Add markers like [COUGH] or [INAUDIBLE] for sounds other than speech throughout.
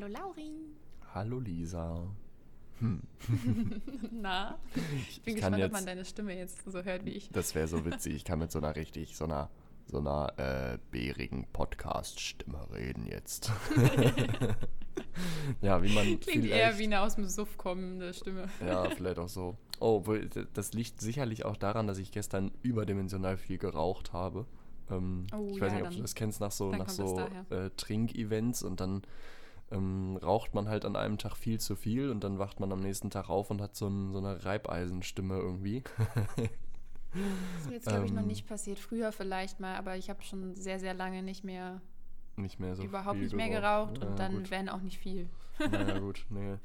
Hallo Lauri. Hallo Lisa. Hm. [LAUGHS] Na, ich bin Ich gespannt, ob jetzt- man deine Stimme jetzt so hört wie ich. Das wäre so [LAUGHS] witzig. Ich kann mit so einer richtig, so einer, so einer äh, bärigen Podcast-Stimme reden jetzt. [LAUGHS] ja, wie man Klingt eher wie eine aus dem Suff kommende Stimme. Ja, vielleicht auch so. Oh, das liegt sicherlich auch daran, dass ich gestern überdimensional viel geraucht habe. Ähm, Oh, ich weiß ja, nicht, ob du dann- das kennst, nach so, nach so äh, Trinkevents und dann ähm, raucht man halt an einem Tag viel zu viel und dann wacht man am nächsten Tag auf und hat so, ein, so eine Reibeisenstimme irgendwie. Das ist mir jetzt, glaube ich, noch Ähm. nicht passiert. Früher vielleicht mal, aber ich habe schon sehr, sehr lange nicht mehr, nicht mehr so überhaupt nicht mehr geraucht Ja, und dann gut. wenn auch nicht viel. Naja, [LAUGHS] gut, nee.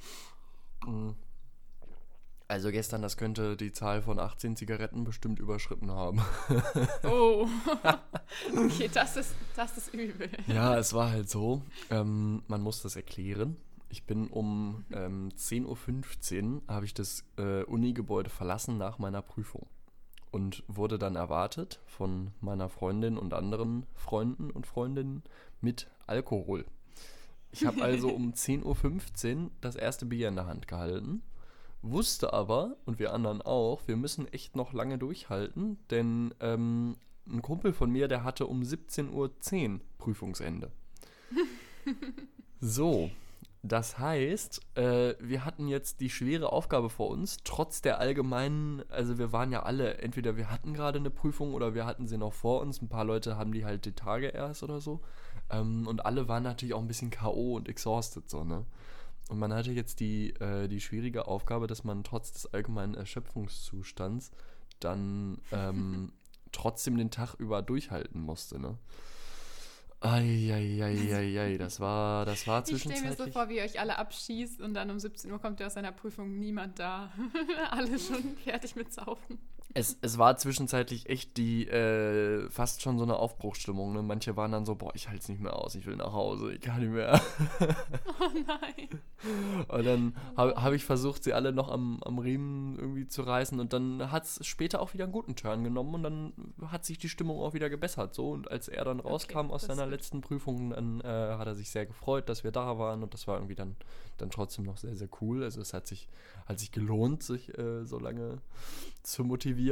Also gestern, das könnte die Zahl von 18 Zigaretten bestimmt überschritten haben. [LAUGHS] Oh, [LAUGHS] okay, das ist, das ist übel. Ja, es war halt so, ähm, man muss das erklären. Ich bin um ähm, 10.15 Uhr, habe ich das äh, Uni-Gebäude verlassen nach meiner Prüfung und wurde dann erwartet von meiner Freundin und anderen Freunden und Freundinnen mit Alkohol. Ich habe also um [LAUGHS] 10.15 Uhr das erste Bier in der Hand gehalten, wusste aber, und wir anderen auch, wir müssen echt noch lange durchhalten, denn ähm, ein Kumpel von mir, der hatte um 17.10 Uhr Prüfungsende. So, das heißt, äh, wir hatten jetzt die schwere Aufgabe vor uns, trotz der allgemeinen, also wir waren ja alle, entweder wir hatten gerade eine Prüfung oder wir hatten sie noch vor uns. Ein paar Leute haben die halt die Tage erst oder so. Ähm, und alle waren natürlich auch ein bisschen K.O. und exhausted, so, ne? Und man hatte jetzt die, äh, die schwierige Aufgabe, dass man trotz des allgemeinen Erschöpfungszustands dann ähm, [LAUGHS] trotzdem den Tag über durchhalten musste, ne? Eieieiei, das war, das war Ich stelle mir so zwischenzeitlich. vor, wie ihr euch alle abschießt und dann um 17 Uhr kommt ihr aus seiner Prüfung, niemand da. [LAUGHS] alle schon fertig mit Saufen. Es, es war zwischenzeitlich echt die, äh, fast schon so eine Aufbruchsstimmung, ne? Manche waren dann so, boah, ich halte es nicht mehr aus, ich will nach Hause, ich kann nicht mehr. [LAUGHS] Oh nein. Und dann habe hab ich versucht, sie alle noch am, am Riemen irgendwie zu reißen. Und dann hat es später auch wieder einen guten Turn genommen. Und dann hat sich die Stimmung auch wieder gebessert. So. Und als er dann rauskam aus das ist seiner letzten Prüfung, dann äh, hat er sich sehr gefreut, dass wir da waren. Und das war irgendwie dann, dann trotzdem noch sehr, sehr cool. Also es hat sich, hat sich gelohnt, sich äh, so lange zu motivieren.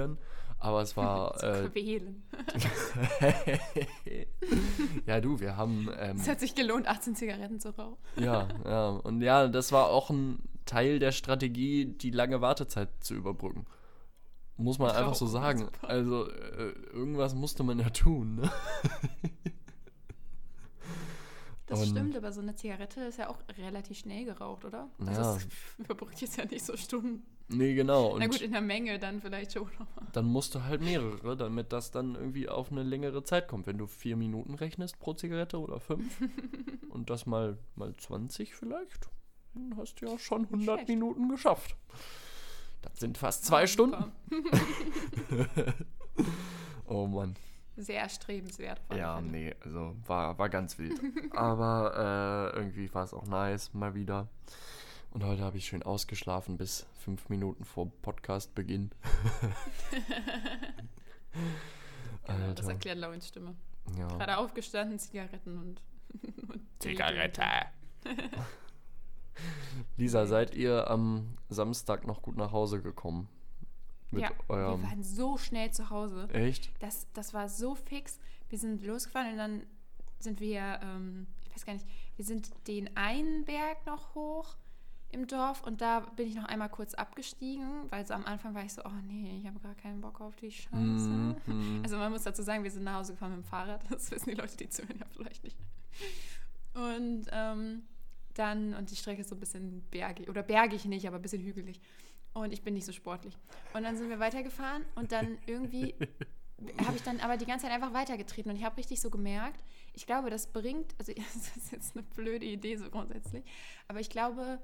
Aber es war... [LAUGHS] Äh, quälen. [LAUGHS] ja, du, wir haben... Ähm, Es hat sich gelohnt, 18 Zigaretten zu rauchen. ja, ja. Und ja, das war auch ein Teil der Strategie, die lange Wartezeit zu überbrücken. Muss man einfach so sagen. Also, äh, irgendwas musste man ja tun, ne? [LAUGHS] Das Und- stimmt, aber so eine Zigarette ist ja auch relativ schnell geraucht, oder? Also Ja. es [LAUGHS] überbrückt jetzt ja nicht so Stunden. Nee, genau. Na Und gut, in der Menge dann vielleicht schon. dann musst du halt mehrere, damit das dann irgendwie auf eine längere Zeit kommt. Wenn du vier Minuten rechnest pro Zigarette oder fünf [LAUGHS] und das mal, mal 20 vielleicht, dann hast du ja schon 100 schlecht. Minuten geschafft. Das sind fast zwei Ja, Stunden. [LAUGHS] Oh Mann. Sehr erstrebenswert. Ja, nee, also war, war ganz wild. [LAUGHS] Aber äh, irgendwie war es auch nice, mal wieder. Und heute habe ich schön ausgeschlafen bis fünf Minuten vor Podcastbeginn. [LAUGHS] Genau, das erklärt Lauens Stimme. Ja. Gerade aufgestanden, Zigaretten und. [LAUGHS] und Lisa, seid ihr am Samstag noch gut nach Hause gekommen? Mit ja, wir eurem. waren so schnell zu Hause. Echt? Das, das war so fix. Wir sind losgefahren und dann sind wir, ähm, ich weiß gar nicht, wir sind den einen Berg noch hoch im Dorf und da bin ich noch einmal kurz abgestiegen, weil so am Anfang war ich so, oh nee, ich habe gar keinen Bock auf die Scheiße. Mhm, mhm. Also man muss dazu sagen, wir sind nach Hause gefahren mit dem Fahrrad. [LAUGHS] Das wissen die Leute, die zuhören, ja vielleicht nicht. Und ähm, dann, und die Strecke ist so ein bisschen bergig, oder bergig nicht, aber ein bisschen hügelig. Und ich bin nicht so sportlich. Und dann sind wir weitergefahren und dann irgendwie [LAUGHS] habe ich dann aber die ganze Zeit einfach weitergetreten und ich habe richtig so gemerkt, ich glaube, das bringt, also [LAUGHS] das ist jetzt eine blöde Idee so grundsätzlich, aber ich glaube,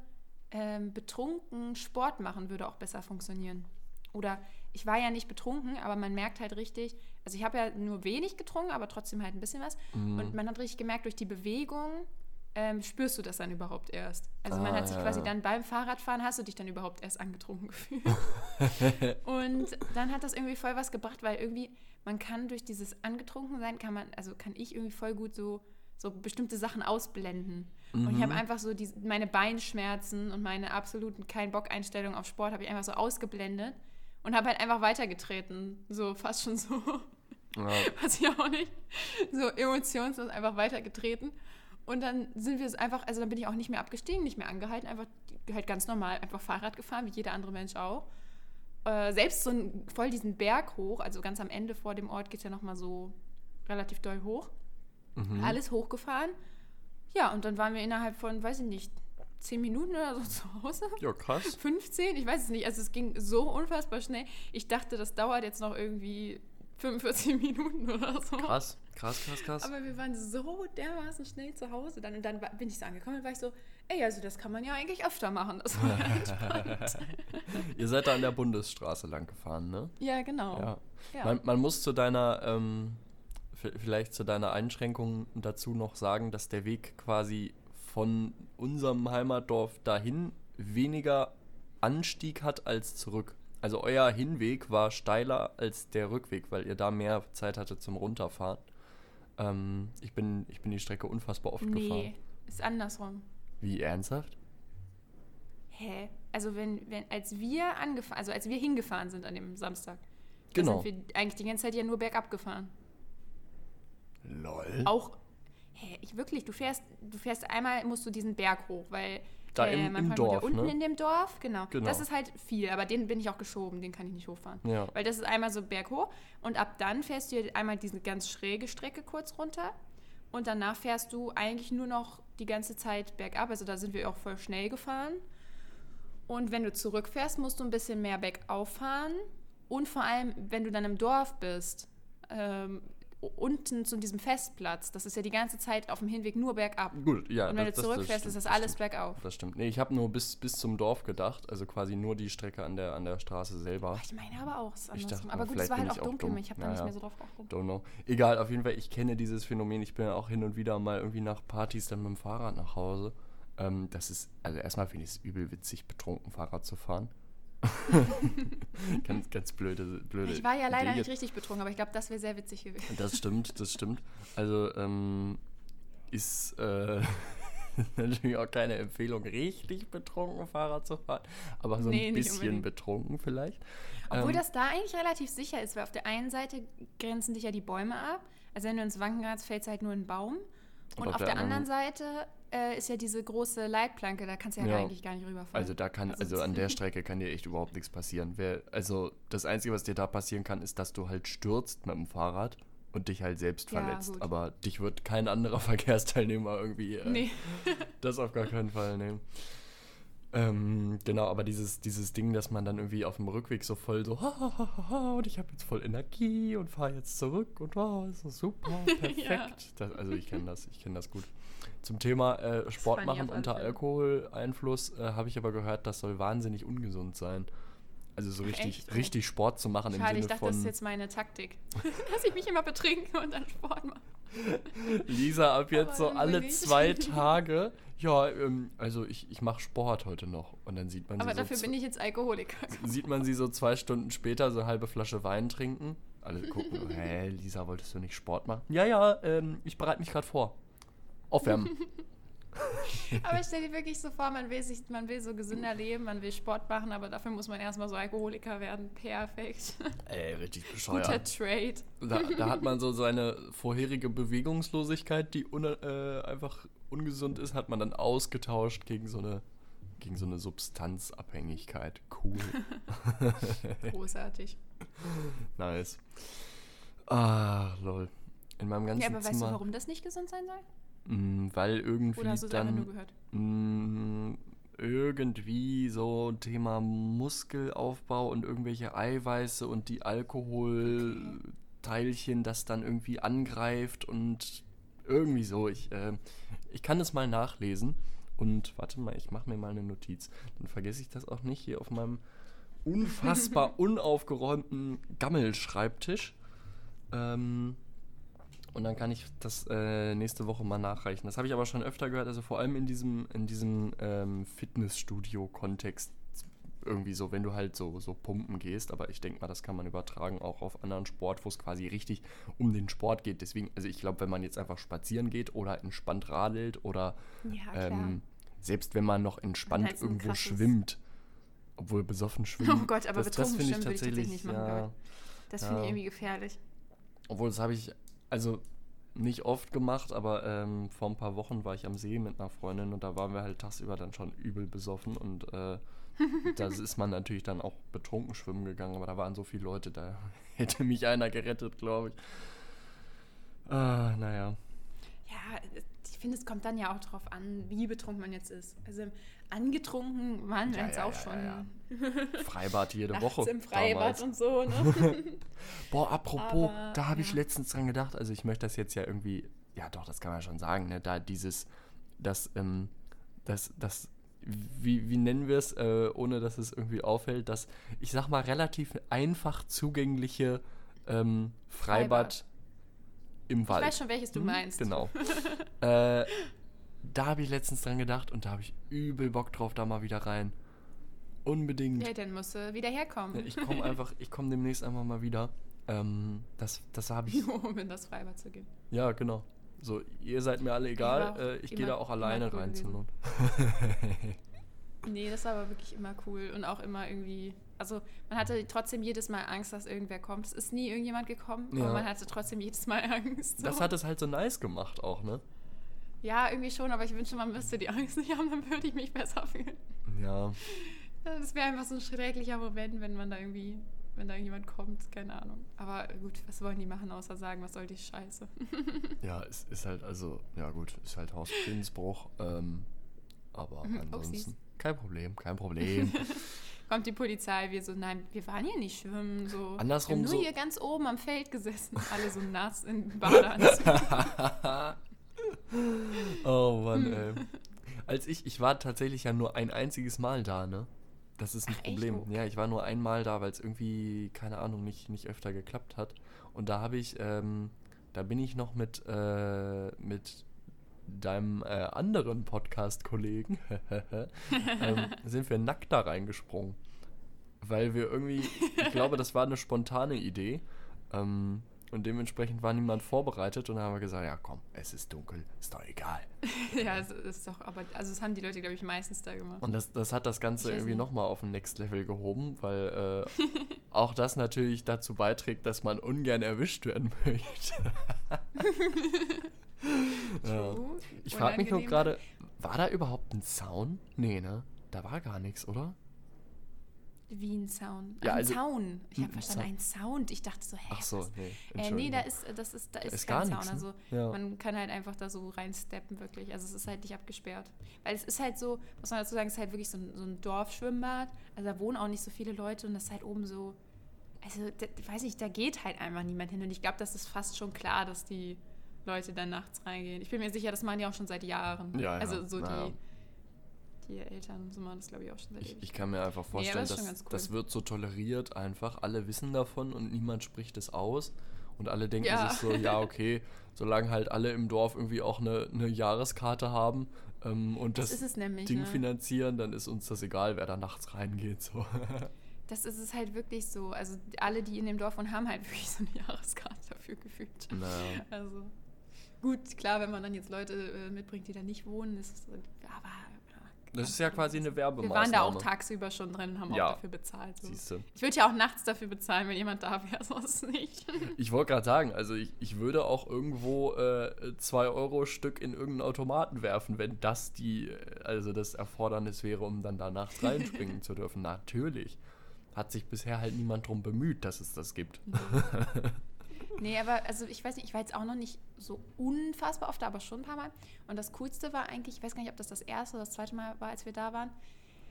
ähm, betrunken Sport machen würde auch besser funktionieren. Oder ich war ja nicht betrunken, aber man merkt halt richtig, also ich habe ja nur wenig getrunken, aber trotzdem halt ein bisschen was. Mhm. Und man hat richtig gemerkt, durch die Bewegung ähm, spürst du das dann überhaupt erst. Also man Ah, hat sich ja, quasi dann beim Fahrradfahren, hast du dich dann überhaupt erst angetrunken gefühlt. [LAUGHS] Und dann hat das irgendwie voll was gebracht, weil irgendwie, man kann durch dieses Angetrunkensein, kann man, also kann ich irgendwie voll gut so, so bestimmte Sachen ausblenden. Und ich habe einfach so die, meine Beinschmerzen und meine absoluten kein Bock-Einstellung auf Sport habe ich einfach so ausgeblendet und habe halt einfach weitergetreten. So fast schon so, Ja. [LAUGHS] was ich auch nicht, so emotionslos einfach weitergetreten. Und dann sind wir so einfach, also dann bin ich auch nicht mehr abgestiegen, nicht mehr angehalten, einfach halt ganz normal einfach Fahrrad gefahren, wie jeder andere Mensch auch. Äh, selbst so ein, voll diesen Berg hoch, also ganz am Ende vor dem Ort geht es ja nochmal so relativ doll hoch. Mhm. Alles hochgefahren. Ja, und dann waren wir innerhalb von, weiß ich nicht, 10 Minuten oder so [LAUGHS] zu Hause. Ja, krass. 15, ich weiß es nicht. Also es ging so unfassbar schnell. Ich dachte, das dauert jetzt noch irgendwie 45 Minuten oder so. Krass, krass, krass, krass. Aber wir waren so dermaßen schnell zu Hause dann. Und dann bin ich so angekommen und war ich so, ey, also das kann man ja eigentlich öfter machen. Das war [LAUGHS] entspannt. [LAUGHS] Ihr seid da an der Bundesstraße lang gefahren, ne? ja, genau. Ja. Ja. Man, man muss zu deiner, ähm, vielleicht zu deiner Einschränkung dazu noch sagen, dass der Weg quasi von unserem Heimatdorf dahin weniger Anstieg hat als zurück. Also euer Hinweg war steiler als der Rückweg, weil ihr da mehr Zeit hattet zum Runterfahren. Ähm, ich, bin, ich bin die Strecke unfassbar oft nee, gefahren. ist andersrum. Wie ernsthaft? Hä? Also wenn, wenn, als wir angefahren, also als wir hingefahren sind an dem Samstag, Genau. sind wir eigentlich die ganze Zeit ja nur bergab gefahren. Lol. Auch, hä, ich wirklich, du fährst, du fährst einmal, musst du diesen Berg hoch, weil Da im- man im fährt wieder Dorf, unten ne? in dem Dorf, genau. Genau. Das ist halt viel, aber den bin ich auch geschoben, den kann ich nicht hochfahren. Ja. Weil das ist einmal so berghoch und ab dann fährst du einmal diese ganz schräge Strecke kurz runter und danach fährst du eigentlich nur noch die ganze Zeit bergab. Also da sind wir auch voll schnell gefahren. Und wenn du zurückfährst, musst du ein bisschen mehr bergauf fahren. Und vor allem, wenn du dann im Dorf bist, ähm, unten zu diesem Festplatz, das ist ja die ganze Zeit auf dem Hinweg nur bergab. Gut, ja. Und wenn das- du zurückfährst, ist das alles stimmt. bergauf. Das stimmt. Nee, ich habe nur bis, bis zum Dorf gedacht, also quasi nur die Strecke an der, an der Straße selber. Ich meine aber auch, es ist Ich andersrum. dachte, aber gut, es war halt auch dunkel. dumm. Ich habe Ja, da nicht ja. mehr so drauf geachtet. Don't know. Egal, auf jeden Fall, ich kenne dieses Phänomen. Ich bin ja auch hin und wieder mal irgendwie nach Partys dann mit dem Fahrrad nach Hause. Ähm, das ist, also erstmal finde ich es übel witzig, betrunken Fahrrad zu fahren. [LAUGHS] ganz, ganz blöde, blöde. Ich war ja leider Idee nicht richtig betrunken, aber ich glaube, das wäre sehr witzig gewesen. Das stimmt, das stimmt. Also ähm, ist äh, [LAUGHS] natürlich auch keine Empfehlung, richtig betrunken Fahrrad zu fahren, aber so Nee, ein bisschen betrunken vielleicht. Obwohl Ähm, das da eigentlich relativ sicher ist, weil auf der einen Seite grenzen dich ja die Bäume ab. Also wenn du ins Wanken gerätst, fällt halt nur ein Baum. Und, auf, der, anderen Seite äh, ist ja diese große Leitplanke, da kannst du ja, Ja. eigentlich gar nicht rüberfahren. Also da kann, Also also an [LAUGHS] der Strecke kann dir echt überhaupt nichts passieren. Wer, also das Einzige, was dir da passieren kann, ist, dass du halt stürzt mit dem Fahrrad und dich halt selbst Ja, verletzt. gut. Aber dich wird kein anderer [LAUGHS] Verkehrsteilnehmer irgendwie äh, Nee. [LAUGHS] das auf gar keinen Fall nehmen. Ähm, genau, aber dieses, dieses Ding, dass man dann irgendwie auf dem Rückweg so voll so, ha, ha, ha, ha, und ich habe jetzt voll Energie und fahre jetzt zurück und wow, ist das super, perfekt. Ja. das, also ich kenne das, ich kenne das gut. Zum Thema äh, Sport machen unter. Alkoholeinfluss äh, habe ich aber gehört, das soll wahnsinnig ungesund sein. Also so richtig, echt? richtig Sport zu machen im Schade, Sinne ich dachte, von das ist jetzt meine Taktik. [LAUGHS] Dass ich mich immer betrinke und dann Sport mache. [LAUGHS] Lisa ab jetzt Aber so alle nicht. zwei [LAUGHS] Tage. Ja, ähm, also ich, ich mache Sport heute noch. Und dann sieht man Aber sie dafür so bin ich jetzt Alkoholiker. sieht man sie so zwei Stunden später so eine halbe Flasche Wein trinken. Alle gucken, hä, Lisa, wolltest du nicht Sport machen? Ja, ja, ähm, ich bereite mich gerade vor. Aufwärmen. [LAUGHS] Aber stell dir wirklich so vor, man will, sich, man will so gesünder leben, man will Sport machen, aber dafür muss man erstmal so Alkoholiker werden. Perfekt. [LAUGHS] Ey, richtig Guter bescheuert. Trade. Da, da hat man so seine vorherige Bewegungslosigkeit, die un, äh, einfach ungesund ist, hat man dann ausgetauscht gegen so eine, gegen so eine Substanzabhängigkeit. Cool. [LAUGHS] Großartig. nice. Ah, lol. In meinem ganzen Ja, aber weißt Zimmer. du, warum das nicht gesund sein soll? Mm, weil irgendwie Oder hast du es einfach dann nur gehört? Mm, irgendwie so Thema Muskelaufbau und irgendwelche Eiweiße und die Alkoholteilchen, das dann irgendwie angreift und irgendwie so. Ich, äh, ich kann es mal nachlesen und warte mal, ich mache mir mal eine Notiz. Dann vergesse ich das auch nicht hier auf meinem unfassbar [LAUGHS] unaufgeräumten Gammelschreibtisch. Ähm, und dann kann ich das äh, nächste Woche mal nachreichen. Das habe ich aber schon öfter gehört, also vor allem in diesem, in diesem ähm, Fitnessstudio-Kontext irgendwie so, wenn du halt so, so pumpen gehst, aber ich denke mal, das kann man übertragen auch auf anderen Sport, wo es quasi richtig um den Sport geht. Deswegen, also ich glaube, wenn man jetzt einfach spazieren geht oder entspannt radelt oder Ja, ähm, selbst wenn man noch entspannt halt irgendwo schwimmt, obwohl besoffen schwimmen. Oh Gott, aber das, das betrunken finde ich schwimmen würde ich tatsächlich nicht machen, ja, Das finde ich Ja. irgendwie gefährlich. obwohl das habe ich, also nicht oft gemacht, aber ähm, vor ein paar Wochen war ich am See mit einer Freundin und da waren wir halt tagsüber dann schon übel besoffen und äh, da [LAUGHS] ist man natürlich dann auch betrunken schwimmen gegangen, aber da waren so viele Leute, da [LAUGHS] hätte mich einer gerettet, glaube ich. Ah, naja. Ja, ich finde, es kommt dann ja auch darauf an, wie betrunken man jetzt ist. Also angetrunken waren wir Ja, jetzt ja, auch ja, schon [LAUGHS] Freibad jede Woche. im Freibad damals. und so. Ne? [LAUGHS] Boah, apropos, Aber, da habe ich letztens dran gedacht, also ich möchte das jetzt ja irgendwie, ja doch, das kann man schon sagen, ne, da dieses, das, ähm, das, das, wie, wie nennen wir es, äh, ohne dass es irgendwie auffällt, das, ich sag mal, relativ einfach zugängliche ähm, Freibad, Im Ich Wald. weiß schon, welches du Hm, meinst. Genau. [LAUGHS] äh, da habe ich letztens dran gedacht und da habe ich übel Bock drauf, da mal wieder rein. Unbedingt. Ja, dann musst du wieder herkommen. Ja, Ich komme einfach, [LAUGHS] ich komme demnächst einfach mal wieder. Ähm, das das habe ich. [LAUGHS] Um in das Freibad zu gehen. Ja, genau. So, ihr seid mir alle egal. äh, ich gehe da auch alleine rein zur gewesen. Not. Nee, das war aber wirklich immer cool und auch immer irgendwie. Also man hatte trotzdem jedes Mal Angst, dass irgendwer kommt. Es ist nie irgendjemand gekommen, Ja. aber man hatte trotzdem jedes Mal [LAUGHS] Angst. Das so. hat es halt so nice gemacht auch, ne? ja, irgendwie schon, aber ich wünschte, man müsste die Angst nicht haben, dann würde ich mich besser fühlen. Ja. Das wäre einfach so ein schrecklicher Moment, wenn man da irgendwie, wenn da irgendjemand kommt, keine Ahnung. Aber gut, was wollen die machen, außer sagen, was soll die Scheiße? [LAUGHS] Ja, es ist halt, also, ja gut, ist halt Hausfriedensbruch. Ähm, aber Mhm, ansonsten. Upsis. Kein Problem, kein Problem. [LAUGHS] Kommt die Polizei, wir so, nein, wir waren hier nicht schwimmen. So. Andersrum wir haben nur so- hier ganz oben am Feld gesessen, [LAUGHS] alle so nass in Badeanzug. [LAUGHS] oh Mann, ey. Als ich, ich war tatsächlich ja nur ein einziges Mal da, ne? Das ist ein Ach, echt? Problem. Okay. Ja, ich war nur einmal da, weil es irgendwie, keine Ahnung, nicht, nicht öfter geklappt hat. Und da habe ich, ähm, da bin ich noch mit, äh, mit deinem äh, anderen Podcast-Kollegen, [LAUGHS] ähm, sind wir nackt da reingesprungen. Weil wir irgendwie, ich glaube, das war eine spontane Idee. Ähm, und dementsprechend war niemand vorbereitet und dann haben wir gesagt, ja komm, es ist dunkel, ist doch egal. [LAUGHS] ja, es ist doch, aber, also das haben die Leute, glaube ich, meistens da gemacht. Und das, das hat das Ganze irgendwie nochmal auf ein Next Level gehoben, weil äh, auch das natürlich dazu beiträgt, dass man ungern erwischt werden [LAUGHS] möchte. Ja. Ich frage mich nur gerade, war da überhaupt ein Sound? Nee, ne? Da war gar nichts, oder? Wie ein Sound. Ja, ein also- Sound. Ich habe verstanden, ein Sound. Ich dachte so, hä? Ach so, nee. Äh, nee, da ist, das ist, da ist, ist kein gar Sound. nichts, Also ne? Ja. man kann halt einfach da so reinsteppen, wirklich. Also es ist halt nicht abgesperrt. Weil es ist halt so, muss man dazu sagen, es ist halt wirklich so ein, so ein Dorfschwimmbad. Also da wohnen auch nicht so viele Leute und das ist halt oben so. Also, da, ich weiß nicht, da geht halt einfach niemand hin. Und ich glaube, das ist fast schon klar, dass die Leute dann nachts reingehen. Ich bin mir sicher, das machen die auch schon seit Jahren. Ja, ja. Also so Ja, ja. die, die Eltern so machen das, glaube ich, auch schon seit Ich, ewig. ich kann mir einfach Nee, vorstellen, ist schon dass cool. das wird so toleriert einfach. Alle wissen davon und niemand spricht es aus. Und alle denken Ja. sich so, ja, [LAUGHS] okay, solange halt alle im Dorf irgendwie auch eine, eine Jahreskarte haben ähm, und Das das, nämlich, Ding ne? finanzieren, dann ist uns das egal, wer da nachts reingeht. So. [LAUGHS] Das ist es halt wirklich so. Also alle, die in dem Dorf wohnen, haben halt [LAUGHS] wirklich so eine Jahreskarte dafür gefühlt. naja. Also gut, klar, wenn man dann jetzt Leute äh, mitbringt, die da nicht wohnen, ist es, aber Das ist ja quasi eine wir Werbemaßnahme. waren da auch tagsüber schon drin und haben Ja. auch dafür bezahlt. So. Siehst du. Ich würde ja auch nachts dafür bezahlen, wenn jemand da wäre, [LAUGHS] sonst nicht. Ich wollte gerade sagen, also ich, ich würde auch irgendwo 2 Euro Stück in irgendeinen Automaten werfen, wenn das die, äh, also das Erfordernis wäre, um dann da nachts reinspringen zu dürfen. Natürlich. Hat sich bisher halt niemand drum bemüht, dass es das gibt. [LAUGHS] Nee, aber also ich weiß nicht, ich war jetzt auch noch nicht so unfassbar oft, da, aber schon ein paar Mal. Und das Coolste war eigentlich, ich weiß gar nicht, ob das das erste oder das zweite Mal war, als wir da waren.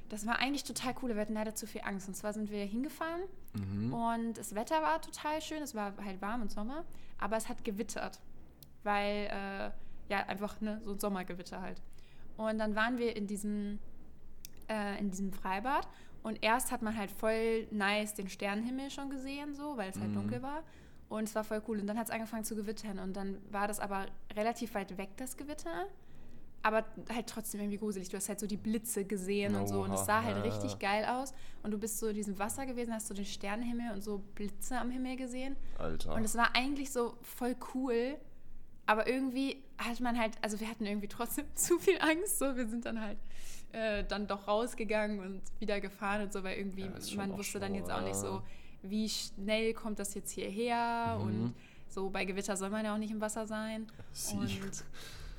Das war eigentlich total cool. Wir hatten leider zu viel Angst. Und zwar sind wir hingefahren Mhm. und das Wetter war total schön. Es war halt warm im Sommer, aber es hat gewittert, weil äh, ja einfach ne, so ein Sommergewitter halt. Und dann waren wir in diesem äh, in diesem Freibad und erst hat man halt voll nice den Sternenhimmel schon gesehen, so, weil es halt Mhm. dunkel war. Und es war voll cool. Und dann hat es angefangen zu gewittern. Und dann war das aber relativ weit weg, das Gewitter. aber halt trotzdem irgendwie gruselig. Du hast halt so die Blitze gesehen und so und es Oha, sah halt ja. richtig geil aus. Und du bist so in diesem Wasser gewesen, hast so den Sternenhimmel und so Blitze am Himmel gesehen. Alter. Und es war eigentlich so voll cool, aber irgendwie hat man halt, also wir hatten irgendwie trotzdem [LAUGHS] zu viel Angst. So, wir sind dann halt äh, dann doch rausgegangen und wieder gefahren und so, weil irgendwie Ja, man wusste dann jetzt auch nicht so, wie schnell kommt das jetzt hierher Mhm. und so bei Gewitter soll man ja auch nicht im Wasser sein. Sie. Und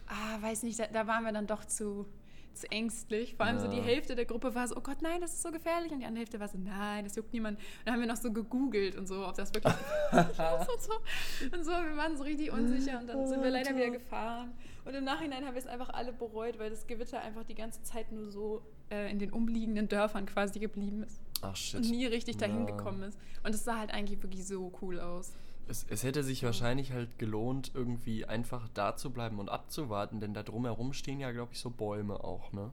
ah, weiß nicht, da, da waren wir dann doch zu, zu ängstlich. Vor allem so die Ja. Hälfte der Gruppe war so, oh Gott, nein, das ist so gefährlich. Und die andere Hälfte war so, nein, das juckt niemand. Und dann haben wir noch so gegoogelt und so, ob das wirklich ist [LAUGHS] [LAUGHS] und so. Und so, wir waren so richtig unsicher und dann sind wir leider wieder gefahren. Und im Nachhinein haben wir es einfach alle bereut, weil das Gewitter einfach die ganze Zeit nur so äh, in den umliegenden Dörfern quasi geblieben ist. Ach. Und nie richtig dahin Ja. gekommen ist. Und es sah halt eigentlich wirklich so cool aus. Es, es hätte sich wahrscheinlich halt gelohnt, irgendwie einfach da zu bleiben und abzuwarten, denn da drumherum stehen ja, glaube ich, so Bäume auch, ne?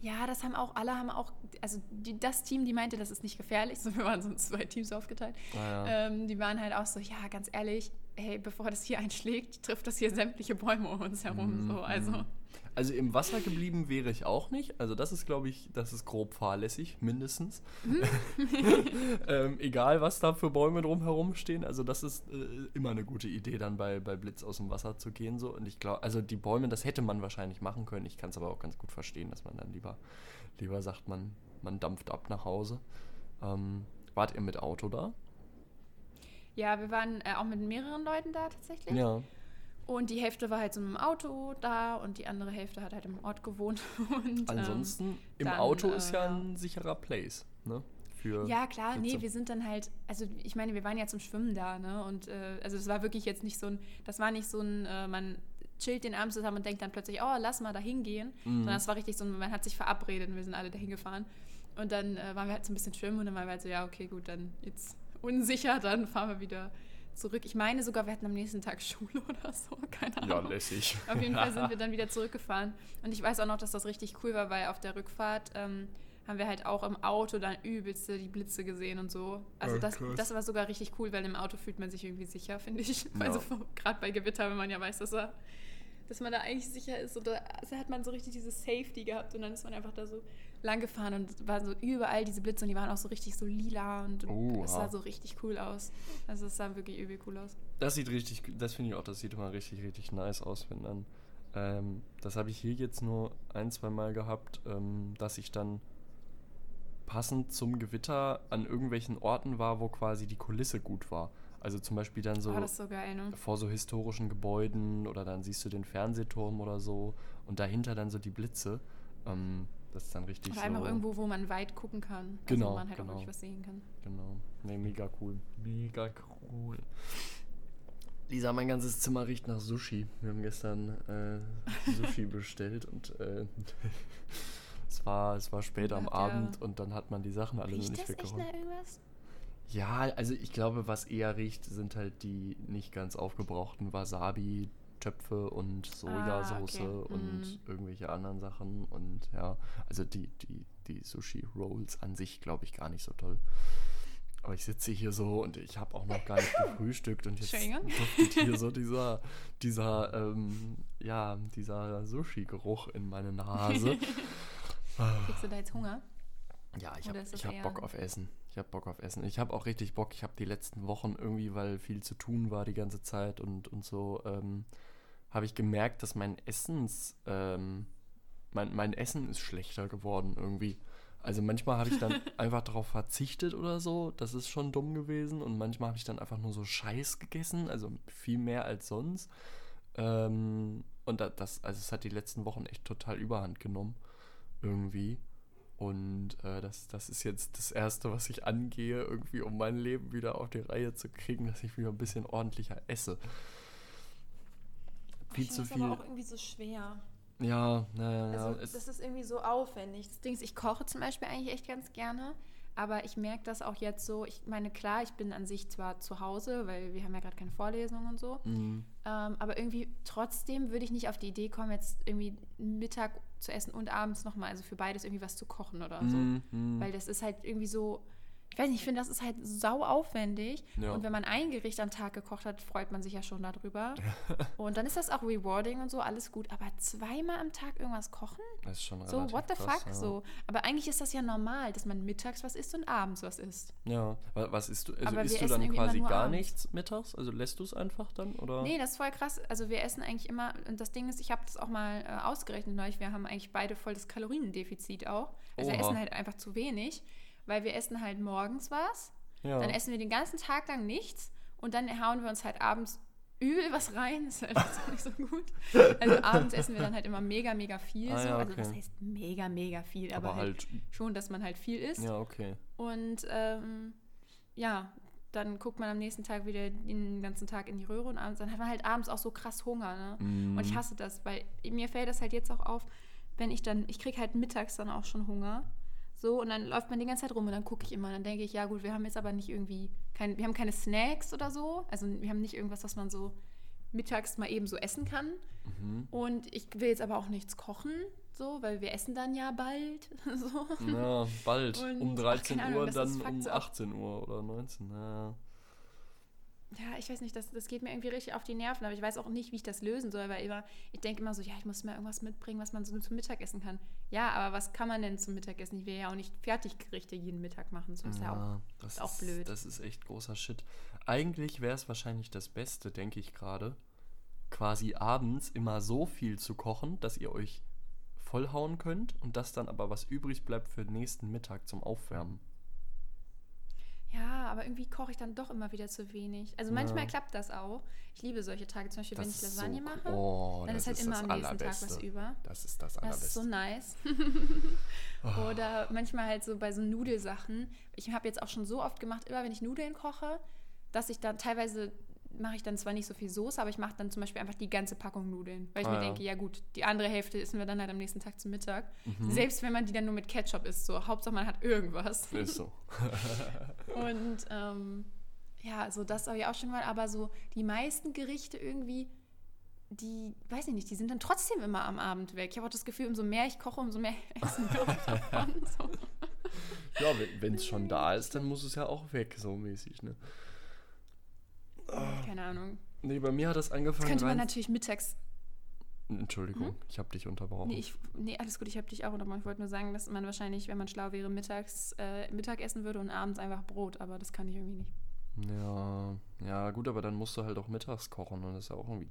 Ja, das haben auch, alle haben auch, also die, das Team, die meinte, das ist nicht gefährlich, [LAUGHS] so, wir waren so in zwei Teams aufgeteilt, Ah, ja. ähm, die waren halt auch so, ja, ganz ehrlich, hey, bevor das hier einschlägt, trifft das hier sämtliche Bäume um uns herum, Mhm, so, also, Also im Wasser geblieben wäre ich auch nicht. Also das ist, glaube ich, das ist grob fahrlässig, mindestens. Mhm. [LAUGHS] ähm, egal, was da für Bäume drumherum stehen. Also das ist äh, immer eine gute Idee, dann bei, bei Blitz aus dem Wasser zu gehen. So. Und ich glaube, also die Bäume, das hätte man wahrscheinlich machen können. Ich kann es aber auch ganz gut verstehen, dass man dann lieber, lieber sagt, man, man dampft ab nach Hause. Ähm, wart ihr mit Auto da? ja, wir waren äh, auch mit mehreren Leuten da tatsächlich. Ja. Und die Hälfte war halt so im Auto da und die andere Hälfte hat halt im Ort gewohnt. [LAUGHS] Und, ähm, Ansonsten, im dann, Auto ist äh, ja ein sicherer Place, ne? Für Ja, klar, nee, wir sind dann halt, also ich meine, wir waren ja zum Schwimmen da, ne? Und äh, also das war wirklich jetzt nicht so ein, das war nicht so ein, äh, man chillt den Abend zusammen und denkt dann plötzlich, oh, lass mal da hingehen. Mhm. Sondern es war richtig so, ein- man hat sich verabredet und wir sind alle dahin gefahren. Und dann äh, waren wir halt so ein bisschen schwimmen und dann waren wir halt so, ja, okay, gut, dann jetzt unsicher, dann fahren wir wieder zurück. Ich meine sogar, wir hatten am nächsten Tag Schule [LAUGHS] oder so, keine Ja, Ahnung. lässig. Auf jeden Fall sind wir [LAUGHS] dann wieder zurückgefahren. Und ich weiß auch noch, dass das richtig cool war, weil auf der Rückfahrt ähm, haben wir halt auch im Auto dann übelste die Blitze gesehen und so. Also Ja, das, krass. das war sogar richtig cool, weil im Auto fühlt man sich irgendwie sicher, finde ich. Ja. Also gerade bei Gewitter, wenn man ja weiß, dass, er, dass man da eigentlich sicher ist. Oder also hat man so richtig dieses Safety gehabt und dann ist man einfach da so lang gefahren und waren so überall diese Blitze und die waren auch so richtig so lila und Oha. es sah so richtig cool aus. Also es sah wirklich übel cool aus. Das sieht richtig, das finde ich auch, das sieht immer richtig, richtig nice aus, wenn dann. Ähm, das habe ich hier jetzt nur ein, zwei Mal gehabt, ähm, dass ich dann passend zum Gewitter an irgendwelchen Orten war, wo quasi die Kulisse gut war. Also zum Beispiel dann so oh, so geil, ne? vor so historischen Gebäuden oder dann siehst du den Fernsehturm oder so und dahinter dann so die Blitze. Ähm, das ist dann richtig Oder so. einfach irgendwo, wo man weit gucken kann. Genau, Also wo man halt genau. auch wirklich was sehen kann. Genau. Nee, mega cool. Mega cool. Lisa, mein ganzes Zimmer riecht nach Sushi. Wir haben gestern äh, Sushi [LAUGHS] bestellt und äh, [LAUGHS] es, war, es war spät am ihr- Abend und dann hat man die Sachen alle noch Riecht nicht das weggeräumt. nach irgendwas? Ja, also ich glaube, was eher riecht, sind halt die nicht ganz aufgebrauchten Wasabi-Töpfe und Sojasauce Ah, okay. und Mhm. irgendwelche anderen Sachen. Und ja, also die, die, die Sushi-Rolls an sich glaube ich gar nicht so toll. Aber ich sitze hier so und ich habe auch noch gar nicht [LAUGHS] gefrühstückt und jetzt duftet hier so [LAUGHS] dieser, dieser, ähm, ja, dieser Sushi-Geruch in meine Nase. [LAUGHS] Kriegst du da jetzt Hunger? Ja, ich habe hab Bock auf Essen. Ich habe Bock auf Essen. Ich habe auch richtig Bock. Ich habe die letzten Wochen irgendwie, weil viel zu tun war die ganze Zeit und, und so, ähm, habe ich gemerkt, dass mein Essens, ähm, mein, mein Essen ist schlechter geworden irgendwie. Also manchmal habe ich dann [LAUGHS] einfach darauf verzichtet oder so. Das ist schon dumm gewesen. Und manchmal habe ich dann einfach nur so Scheiß gegessen, also viel mehr als sonst. Ähm, und da- das, also es hat die letzten Wochen echt total überhand genommen. Irgendwie. Und äh, das, das ist jetzt das Erste, was ich angehe, irgendwie, um mein Leben wieder auf die Reihe zu kriegen, dass ich wieder ein bisschen ordentlicher esse. Viel ich zu viel. das aber auch irgendwie so schwer. Ja, naja, ja. Also das ist irgendwie so aufwendig. Das Ding ist, ich koche zum Beispiel eigentlich echt ganz gerne, aber ich merke das auch jetzt so. Ich meine, klar, ich bin an sich zwar zu Hause, weil wir haben ja gerade keine Vorlesungen und so, Mm, ähm, aber irgendwie trotzdem würde ich nicht auf die Idee kommen, jetzt irgendwie Mittag zu essen und abends nochmal, also für beides irgendwie was zu kochen oder so. mm, mm. Weil das ist halt irgendwie so, ich weiß nicht, ich finde, das ist halt sau aufwendig. Ja. Und wenn man ein Gericht am Tag gekocht hat, freut man sich ja schon darüber. [LAUGHS] und dann ist das auch rewarding und so, alles gut. Aber zweimal am Tag irgendwas kochen? Das ist schon So, what the krass, fuck? Ja. So. Aber eigentlich ist das ja normal, dass man mittags was isst und abends was isst. Ja, Wa- was isst du? Also Aber isst wir du dann quasi gar abends. nichts mittags? Also lässt du es einfach dann? Oder? Nee, das ist voll krass. Also wir essen eigentlich immer, und das Ding ist, ich habe das auch mal äh, ausgerechnet neulich, wir haben eigentlich beide voll das Kaloriendefizit auch. Also wir Oha. essen halt einfach zu wenig, weil wir essen halt morgens was, ja. dann essen wir den ganzen Tag lang nichts und dann hauen wir uns halt abends übel was rein. [LAUGHS] Das ist halt auch nicht so gut. Also abends essen wir dann halt immer mega, mega viel. Ah, so. ja, Also okay. was heißt mega, mega viel, aber, aber halt, halt. schon, dass man halt viel isst. Ja, okay. Und ähm, ja, dann guckt man am nächsten Tag wieder den ganzen Tag in die Röhre und abends, dann hat man halt abends auch so krass Hunger. Ne? Und ich Mhm. hasse das, weil mir fällt das halt jetzt auch auf, wenn ich dann, ich kriege halt mittags dann auch schon Hunger. So, und dann läuft man die ganze Zeit rum und dann gucke ich immer. Dann denke ich, ja gut, wir haben jetzt aber nicht irgendwie, kein, wir haben keine Snacks oder so. Also wir haben nicht irgendwas, was man so mittags mal eben so essen kann. Mhm. Und ich will jetzt aber auch nichts kochen, so, weil wir essen dann ja bald. [LAUGHS] So. Ja, bald. Und- um ach, 13 keine Ahnung, Uhr, das dann um so. 18 Uhr oder 19. Ja. Ja, ich weiß nicht, das, das geht mir irgendwie richtig auf die Nerven, aber ich weiß auch nicht, wie ich das lösen soll, weil immer, ich denke immer so, ja, ich muss mir irgendwas mitbringen, was man so zum Mittag essen kann. Ja, aber was kann man denn zum Mittagessen? Ich will ja auch nicht Fertiggerichte jeden Mittag machen, so ist ja, auch. das ist auch blöd. Das ist echt großer Shit. Eigentlich wäre es wahrscheinlich das Beste, denke ich gerade, quasi abends immer so viel zu kochen, dass ihr euch vollhauen könnt und dass dann aber was übrig bleibt für den nächsten Mittag zum Aufwärmen. Ja, aber irgendwie koche ich dann doch immer wieder zu wenig. Also manchmal Ja. klappt das auch. Ich liebe solche Tage, zum Beispiel, wenn ich ist so Lasagne cool. mache, oh, dann das ist halt immer das am nächsten Tag was über. Das ist das Das Allerbeste. ist so nice. [LAUGHS] [LAUGHS] Oh. Oder manchmal halt so bei so Nudelsachen. Ich habe jetzt auch schon so oft gemacht, immer wenn ich Nudeln koche, dass ich dann teilweise mache ich dann zwar nicht so viel Soße, aber ich mache dann zum Beispiel einfach die ganze Packung Nudeln. Weil ich Ah, mir ja. denke, ja gut, die andere Hälfte essen wir dann halt am nächsten Tag zum Mittag. Mhm. Selbst wenn man die dann nur mit Ketchup isst, so Hauptsache man hat irgendwas. Ist so. [LAUGHS] Und ähm, ja, so das habe ich auch schon mal, aber so die meisten Gerichte irgendwie, die, weiß ich nicht, die sind dann trotzdem immer am Abend weg. Ich habe auch das Gefühl, umso mehr ich koche, umso mehr [LAUGHS] essen wir auch davon. So. Ja, wenn es schon da ist, dann muss es ja auch weg, so mäßig, ne? Keine Ahnung. Nee, bei mir hat das Das angefangen könnte man natürlich mittags. Entschuldigung, ich habe dich unterbrochen. Nee, ich, nee, alles gut, ich habe dich auch unterbrochen. Ich wollte nur sagen, dass man wahrscheinlich, wenn man schlau wäre, mittags äh, Mittag essen würde und abends einfach Brot, aber das kann ich irgendwie nicht. Ja, ja, gut, aber dann musst du halt auch mittags kochen und das ist ja auch irgendwie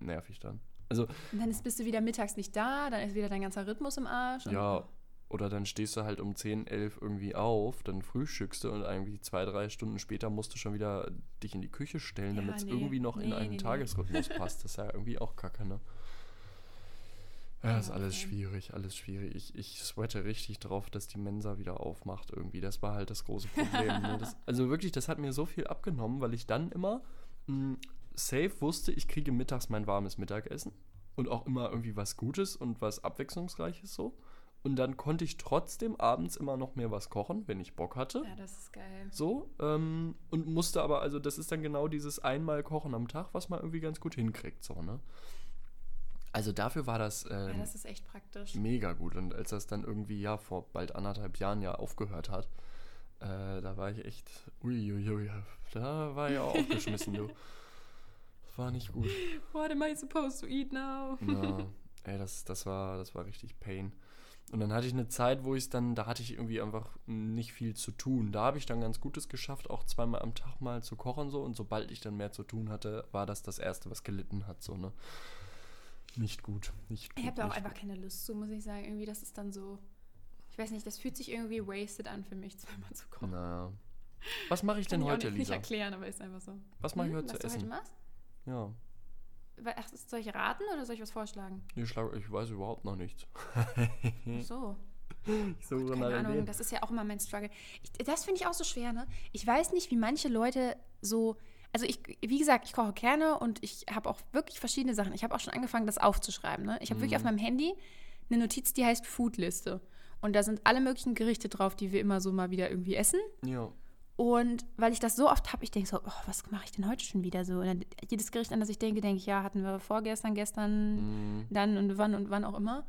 nervig dann. Also, Und dann ist, bist du wieder mittags nicht da, dann ist wieder dein ganzer Rhythmus im Arsch. ja, oder dann stehst du halt um 10, 11 irgendwie auf, dann frühstückst du und irgendwie zwei, drei Stunden später musst du schon wieder dich in die Küche stellen, Ja, damit es nee. irgendwie noch in Nee, einen nee. Tagesrhythmus passt. Das ist ja irgendwie auch kacke, ne? Ja, ist Ja, alles voll. schwierig, alles schwierig. Ich, ich sweate richtig drauf, dass die Mensa wieder aufmacht irgendwie. Das war halt das große Problem. ne? das, [LAUGHS] also wirklich, das hat mir so viel abgenommen, weil ich dann immer mh, safe wusste, ich kriege mittags mein warmes Mittagessen und auch immer irgendwie was Gutes und was Abwechslungsreiches so. Und dann konnte ich trotzdem abends immer noch mehr was kochen, wenn ich Bock hatte. Ja, das ist geil. So, ähm, und musste aber, also das ist dann genau dieses einmal Kochen am Tag, was man irgendwie ganz gut hinkriegt, so, ne? Also dafür war das, Ja, ähm, das ist echt praktisch. mega gut. Und als das dann irgendwie, ja, vor bald anderthalb Jahren ja aufgehört hat, äh, da war ich echt, uiuiui, da war ich auch aufgeschmissen, du. [LAUGHS] Das war nicht gut. What am I supposed to eat now? Ja, [LAUGHS] ey, das, das, war, das war richtig Pain. Und dann hatte ich eine Zeit, wo ich dann, da hatte ich irgendwie einfach nicht viel zu tun. Da habe ich dann ganz Gutes geschafft, auch zweimal am Tag mal zu kochen so. Und sobald ich dann mehr zu tun hatte, war das das Erste, was gelitten hat, so, ne? Nicht gut, nicht gut. Ich habe da auch einfach keine Lust zu, muss ich sagen. Irgendwie, das ist dann so. Ich weiß nicht, das fühlt sich irgendwie wasted an für mich, [LAUGHS] zweimal zu gut. kochen. Na. Was mache ich Kann denn ich auch heute, nicht, nicht Lisa? erklären, aber ist einfach so. Was mache ich Hm, heute was zu du heute essen? machst? Ja. Ach, soll ich raten oder soll ich was vorschlagen? Ich, schlag, ich weiß überhaupt noch nichts. Ach so. Ich suche nach Keine Ideen. Ahnung, das ist ja auch immer mein Struggle. Ich, das finde ich auch so schwer, ne? Ich weiß nicht, wie manche Leute so. Also ich, wie gesagt, ich koche gerne und ich habe auch wirklich verschiedene Sachen. Ich habe auch schon angefangen, das aufzuschreiben. Ne? Ich habe wirklich auf meinem Handy eine Notiz, die heißt Foodliste. Und da sind alle möglichen Gerichte drauf, die wir immer so mal wieder irgendwie essen. Ja. Und weil ich das so oft habe, ich denke so, oh, was mache ich denn heute schon wieder so? Und dann jedes Gericht, an das ich denke, denke ich, ja, hatten wir vorgestern, gestern, Mm, dann und wann und wann auch immer.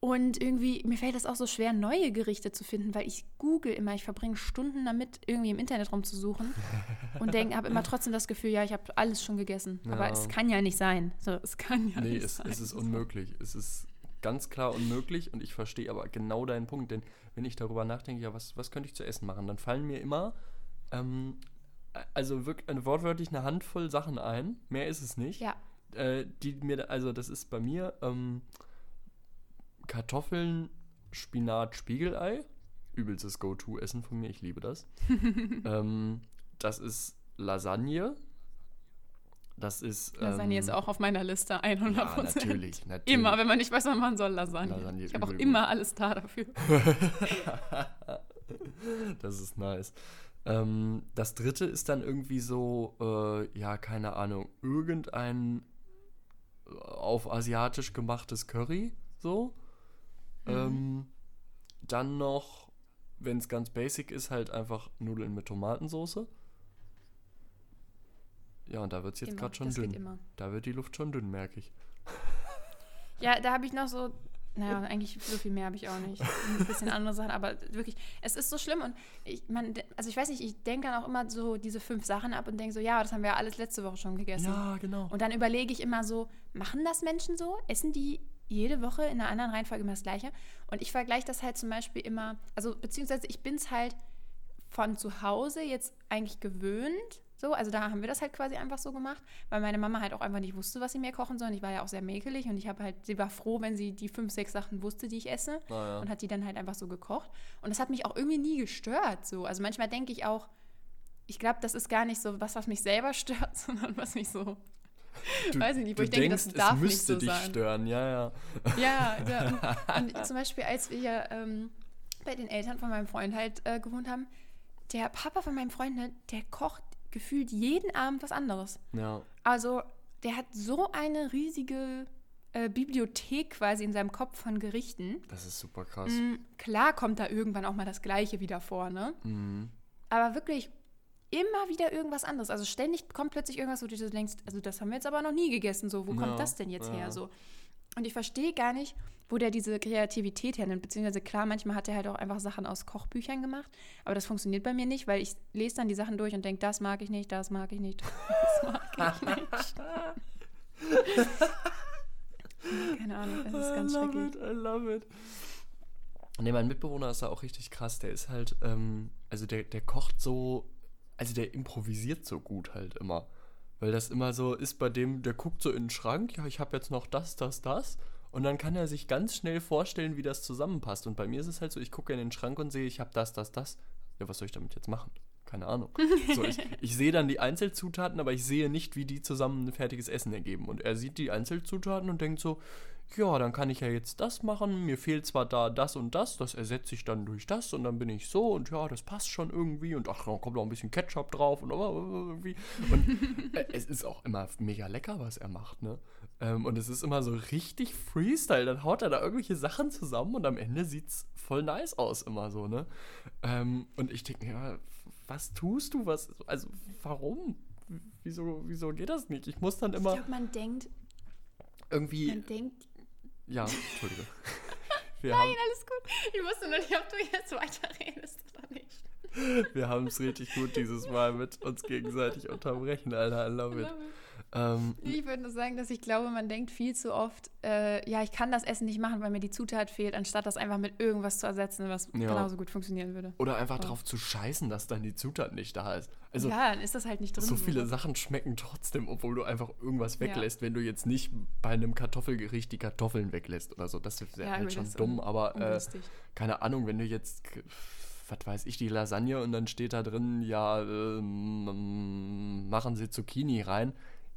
Und irgendwie, mir fällt es auch so schwer, neue Gerichte zu finden, weil ich google immer, ich verbringe Stunden damit, irgendwie im Internet rumzusuchen [LAUGHS] und denke, habe immer trotzdem das Gefühl, ja, ich habe alles schon gegessen. Ja. Aber es kann ja nicht sein. So, es kann ja nee, nicht es, sein. Nee, es ist unmöglich. Es ist ganz klar unmöglich und ich verstehe aber genau deinen Punkt, denn wenn ich darüber nachdenke, ja, was, was könnte ich zu essen machen, dann fallen mir immer, ähm, also wirklich eine, wortwörtlich eine Handvoll Sachen ein, mehr ist es nicht. Ja. Äh, die mir, also das ist bei mir, ähm, Kartoffeln, Spinat, Spiegelei. Übelstes Go-To-Essen von mir, ich liebe das. [LAUGHS] ähm, das ist Lasagne. Das ist. Lasagne ähm, ist auch auf meiner Liste 100%. Ja, natürlich, natürlich. Immer, wenn man nicht weiß, was man soll, Lasagne. Lasagne ich habe auch immer alles da dafür. [LAUGHS] das ist nice. Ähm, das dritte ist dann irgendwie so, äh, ja, keine Ahnung, irgendein äh, auf asiatisch gemachtes Curry, so. Mhm. Ähm, dann noch, wenn es ganz basic ist, halt einfach Nudeln mit Tomatensauce. Ja, und da wird es jetzt gerade schon dünn. Da wird die Luft schon dünn, merke ich. Ja, da habe ich noch so, naja, eigentlich so viel mehr habe ich auch nicht. [LAUGHS] Ein bisschen andere Sachen, aber wirklich, es ist so schlimm und ich, man, also ich weiß nicht, ich denke dann auch immer so diese fünf Sachen ab und denke so, ja, das haben wir ja alles letzte Woche schon gegessen. Ja, genau. Und dann überlege ich immer so, machen das Menschen so? Essen die jede Woche in einer anderen Reihenfolge immer das Gleiche. Und ich vergleiche das halt zum Beispiel immer, also beziehungsweise ich bin es halt von zu Hause jetzt eigentlich gewöhnt. So, also da haben wir das halt quasi einfach so gemacht, weil meine Mama halt auch einfach nicht wusste, was sie mir kochen soll. Und ich war ja auch sehr mäkelig und ich habe halt, sie war froh, wenn sie die fünf, sechs Sachen wusste, die ich esse ah, ja. und hat die dann halt einfach so gekocht. Und das hat mich auch irgendwie nie gestört. So, also manchmal denke ich auch, ich glaube, das ist gar nicht so was, was mich selber [LAUGHS] stört, sondern was mich so Du, Weiß ich nicht, wo ich denke, das darf es müsste nicht so dich sein. stören, ja, ja. Ja, ja [LAUGHS] und, und, zum Beispiel, als wir hier ähm, bei den Eltern von meinem Freund halt äh, gewohnt haben, der Papa von meinem Freund, ne, der kocht gefühlt jeden Abend was anderes. Ja. Also, der hat so eine riesige äh, Bibliothek quasi in seinem Kopf von Gerichten. Das ist super krass. Mhm, klar kommt da irgendwann auch mal das Gleiche wieder vor, ne? Mhm. Aber wirklich immer wieder irgendwas anderes. Also ständig kommt plötzlich irgendwas, wo du denkst, also das haben wir jetzt aber noch nie gegessen. So, wo ja, kommt das denn jetzt ja. her? So. Und ich verstehe gar nicht, wo der diese Kreativität hernimmt. Beziehungsweise klar, manchmal hat er halt auch einfach Sachen aus Kochbüchern gemacht. Aber das funktioniert bei mir nicht, weil ich lese dann die Sachen durch und denke, das mag ich nicht, das mag ich nicht, [LAUGHS] das mag ich nicht. [LAUGHS] Keine Ahnung, das ist ganz I love schrecklich. It, I love it. Ne, mein Mitbewohner ist da auch richtig krass. Der ist halt, ähm, also der, der kocht so also der improvisiert so gut halt immer. Weil das immer so ist bei dem, der guckt so in den Schrank, ja, ich habe jetzt noch das, das, das. Und dann kann er sich ganz schnell vorstellen, wie das zusammenpasst. Und bei mir ist es halt so, ich gucke in den Schrank und sehe, ich habe das, das, das. Ja, was soll ich damit jetzt machen? Keine Ahnung. So, ich, [LAUGHS] ich sehe dann die Einzelzutaten, aber ich sehe nicht, wie die zusammen ein fertiges Essen ergeben. Und er sieht die Einzelzutaten und denkt so, ja, dann kann ich ja jetzt das machen. Mir fehlt zwar da das und das, das ersetze ich dann durch das und dann bin ich so und ja, das passt schon irgendwie und ach, dann kommt noch ein bisschen Ketchup drauf und irgendwie. Und [LAUGHS] äh, es ist auch immer mega lecker, was er macht, ne? Ähm, und es ist immer so richtig Freestyle. Dann haut er da irgendwelche Sachen zusammen und am Ende sieht es voll nice aus, immer so, ne? Ähm, und ich denke mir, ja, was tust du? Was, also, warum? Wieso, wieso geht das nicht? Ich muss dann immer. Ich glaube, man denkt. Irgendwie. Man denkt, ja, Entschuldige. [LAUGHS] Wir Nein, alles gut. Ich wusste nur nicht, ob du jetzt weiterredest oder nicht. Wir haben es richtig gut dieses Mal mit uns gegenseitig unterbrechen, Alter. I love it. Ähm, ich würde nur sagen, dass ich glaube, man denkt viel zu oft, äh, ja, ich kann das Essen nicht machen, weil mir die Zutat fehlt, anstatt das einfach mit irgendwas zu ersetzen, was ja. genauso gut funktionieren würde. Oder einfach oh. drauf zu scheißen, dass dann die Zutat nicht da ist. Also, ja, dann ist das halt nicht drin. So viele oder? Sachen schmecken trotzdem, obwohl du einfach irgendwas weglässt, ja. wenn du jetzt nicht bei einem Kartoffelgericht die Kartoffeln weglässt oder so. Das ist ja, halt schon dumm, aber äh, keine Ahnung, wenn du jetzt was weiß ich, die Lasagne und dann steht da drin, ja, äh, machen Sie Zucchini rein.